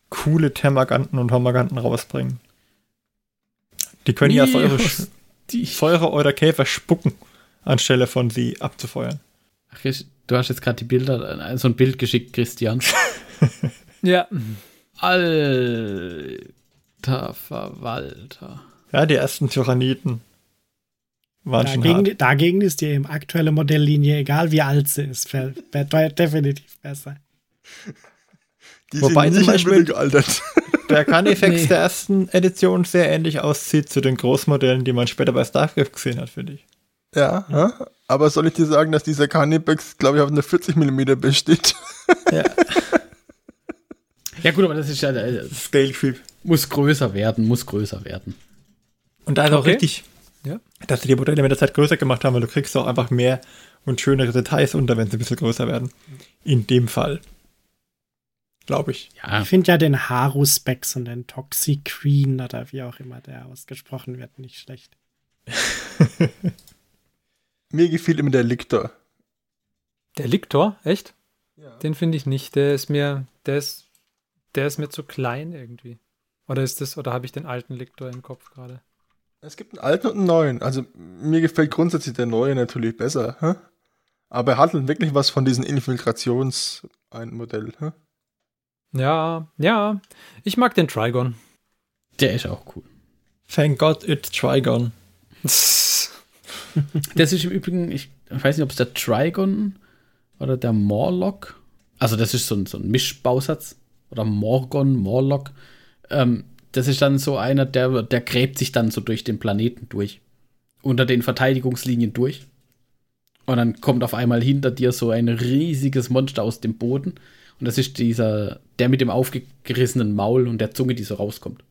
coole Termaganten und Homaganten rausbringen. Die können ja Säure, Säure oder Käfer spucken, anstelle von sie abzufeuern. Ach, du hast jetzt gerade die Bilder, äh, so ein Bild geschickt, Christian. Ja. Alter Verwalter. Ja, die ersten Tyranniden waren schon Dagegen, hart. dagegen ist die aktuelle Modelllinie, egal wie alt sie ist, fe- be- definitiv besser. Die Wobei sind zum nicht Beispiel- gealtert. Der Carnifex Nee. der ersten Edition sehr ähnlich aussieht zu den Großmodellen, die man später bei Starcraft gesehen hat, finde ich. Ja, ja, aber soll ich dir sagen, dass dieser Carnibex, glaube ich, auf einer 40 mm besteht? Ja, Ja gut, aber das ist ja, äh, Scale Creep. muss größer werden, muss größer werden. Und da ist auch Okay. richtig, Ja. dass sie die Modelle mit der Zeit größer gemacht haben, weil du kriegst auch einfach mehr und schönere Details unter, wenn sie ein bisschen größer werden. In dem Fall. Glaube ich. Ja, Ich finde ja den Haru-Specs und den Toxic Queen oder wie auch immer der ausgesprochen wird, nicht schlecht. Mir gefiel immer der Lictor. Der Lictor, echt? Ja. Den finde ich nicht. Der ist mir, der ist, der ist mir zu klein irgendwie. Oder ist das, oder habe ich den alten Lictor im Kopf gerade? Es gibt einen alten und einen neuen. Also mir gefällt grundsätzlich der neue natürlich besser. Hä? Aber er hat halt wirklich was von diesen Infiltrations ein Modell. Hä? Ja, ja. Ich mag den Trigon. der ist auch cool. Thank God it's Trigon. Das ist im Übrigen, ich weiß nicht, ob es der Trigon oder der Morlock, also das ist so ein, so ein Mischbausatz, oder Morgon, Morlock. Ähm, das ist dann so einer, der, der gräbt sich dann so durch den Planeten durch. Unter den Verteidigungslinien durch. Und dann kommt auf einmal hinter dir so ein riesiges Monster aus dem Boden. Und das ist dieser, der mit dem aufgerissenen Maul und der Zunge, die so rauskommt.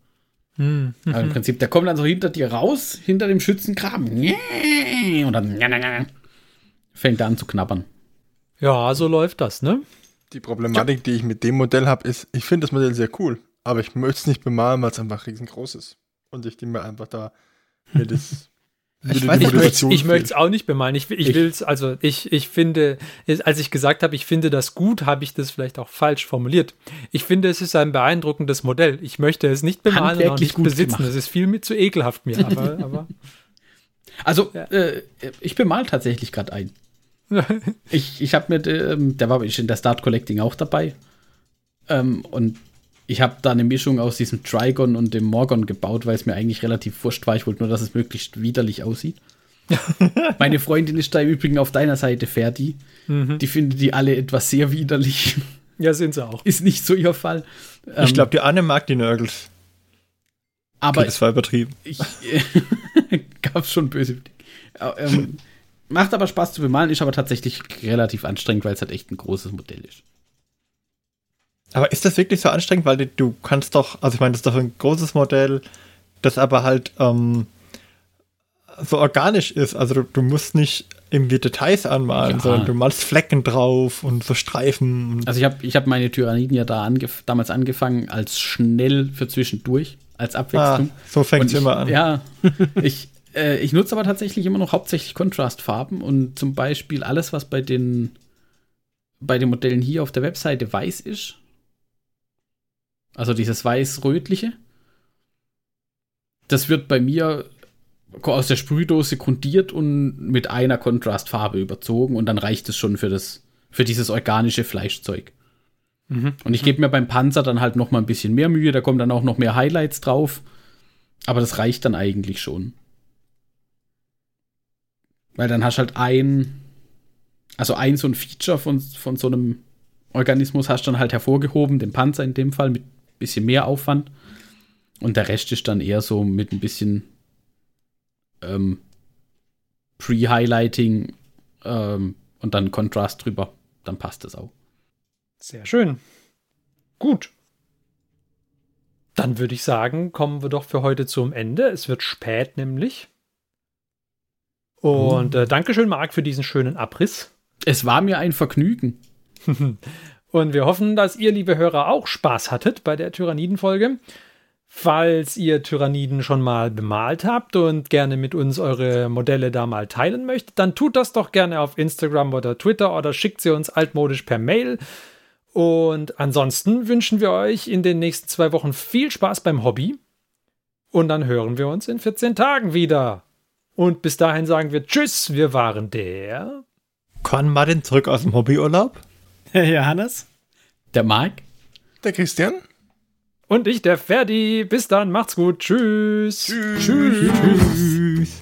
Hm. Also im Prinzip, der kommt dann so hinter dir raus, hinter dem Schützengraben. Und dann fängt er an zu knabbern. Ja, so läuft das, ne? Die Problematik, die ich mit dem Modell habe, ist, ich finde das Modell sehr cool, aber ich möchte es nicht bemalen, weil es einfach riesengroß ist. Und ich denke mir einfach da, mir das. Ich weiß Ich möchte es auch nicht bemalen. Ich, ich Ich- will es, also ich, ich finde, als ich gesagt habe, ich finde das gut, habe ich das vielleicht auch falsch formuliert. Ich finde, es ist ein beeindruckendes Modell. Ich möchte es nicht bemalen und auch nicht gut besitzen. gemacht. Es ist viel mit zu ekelhaft mir, aber, aber Also, Ja. äh, ich bemal tatsächlich gerade ein. Ich, ich habe mir, ähm, der war in der Start Collecting auch dabei. Ähm, und ich habe da eine Mischung aus diesem Trigon und dem Morgon gebaut, weil es mir eigentlich relativ wurscht war. Ich wollte nur, dass es möglichst widerlich aussieht. Meine Freundin ist da im Übrigen auf deiner Seite, Ferdi. Die findet die alle etwas sehr widerlich. ja, sind sie auch. Ist nicht so ihr Fall. ich Ähm, glaube, die Anne mag die Nörgels. aber Okay, das war übertrieben. ich gab schon böse. Äh, Ähm, macht aber Spaß zu bemalen, ist aber tatsächlich relativ anstrengend, weil es halt echt ein großes Modell ist. Aber ist das wirklich so anstrengend? Weil du- kannst doch, also ich meine, das ist doch ein großes Modell, das aber halt ähm, so organisch ist. Also du, du musst nicht irgendwie Details anmalen, Ja. sondern du malst Flecken drauf und so Streifen. Und Also ich habe ich hab meine Tyranniden ja da angef damals angefangen als schnell für zwischendurch, als ah, Abwechslung. so fängt es immer an. Ja, ich, äh, ich nutze aber tatsächlich immer noch hauptsächlich Kontrastfarben und zum Beispiel alles, was bei den, bei den Modellen hier auf der Webseite weiß ist, also dieses weiß-rötliche, das wird bei mir aus der Sprühdose grundiert und mit einer Kontrastfarbe überzogen und dann reicht es schon für das, für dieses organische Fleischzeug. Mhm. Und ich gebe mir beim Panzer dann halt noch mal ein bisschen mehr Mühe, da kommen dann auch noch mehr Highlights drauf. Aber das reicht dann eigentlich schon. Weil dann hast du halt ein, also ein so ein Feature von, von so einem Organismus hast du dann halt hervorgehoben, den Panzer in dem Fall mit bisschen mehr Aufwand. Und der Rest ist dann eher so mit ein bisschen ähm, Pre-Highlighting ähm, und dann Kontrast drüber. Dann passt das auch. Sehr schön. Gut. Dann würde ich sagen, kommen wir doch für heute zum Ende. Es wird spät nämlich. Und äh, Dankeschön, Marc, für diesen schönen Abriss. Es war mir ein Vergnügen. Und wir hoffen, dass ihr, liebe Hörer, auch Spaß hattet bei der Tyranniden-Folge. Falls ihr Tyranniden schon mal bemalt habt und gerne mit uns eure Modelle da mal teilen möchtet, dann tut das doch gerne auf Instagram oder Twitter oder schickt sie uns altmodisch per Mail. Und ansonsten wünschen wir euch in den nächsten zwei Wochen viel Spaß beim Hobby. Und dann hören wir uns in 14 Tagen wieder. Und bis dahin sagen wir Tschüss, wir waren der. Kann Martin zurück aus dem Hobbyurlaub? Johannes? Der Marc? Der Christian? Und ich, der Ferdi. Bis dann, macht's gut. Tschüss. Tschüss. Tschüss.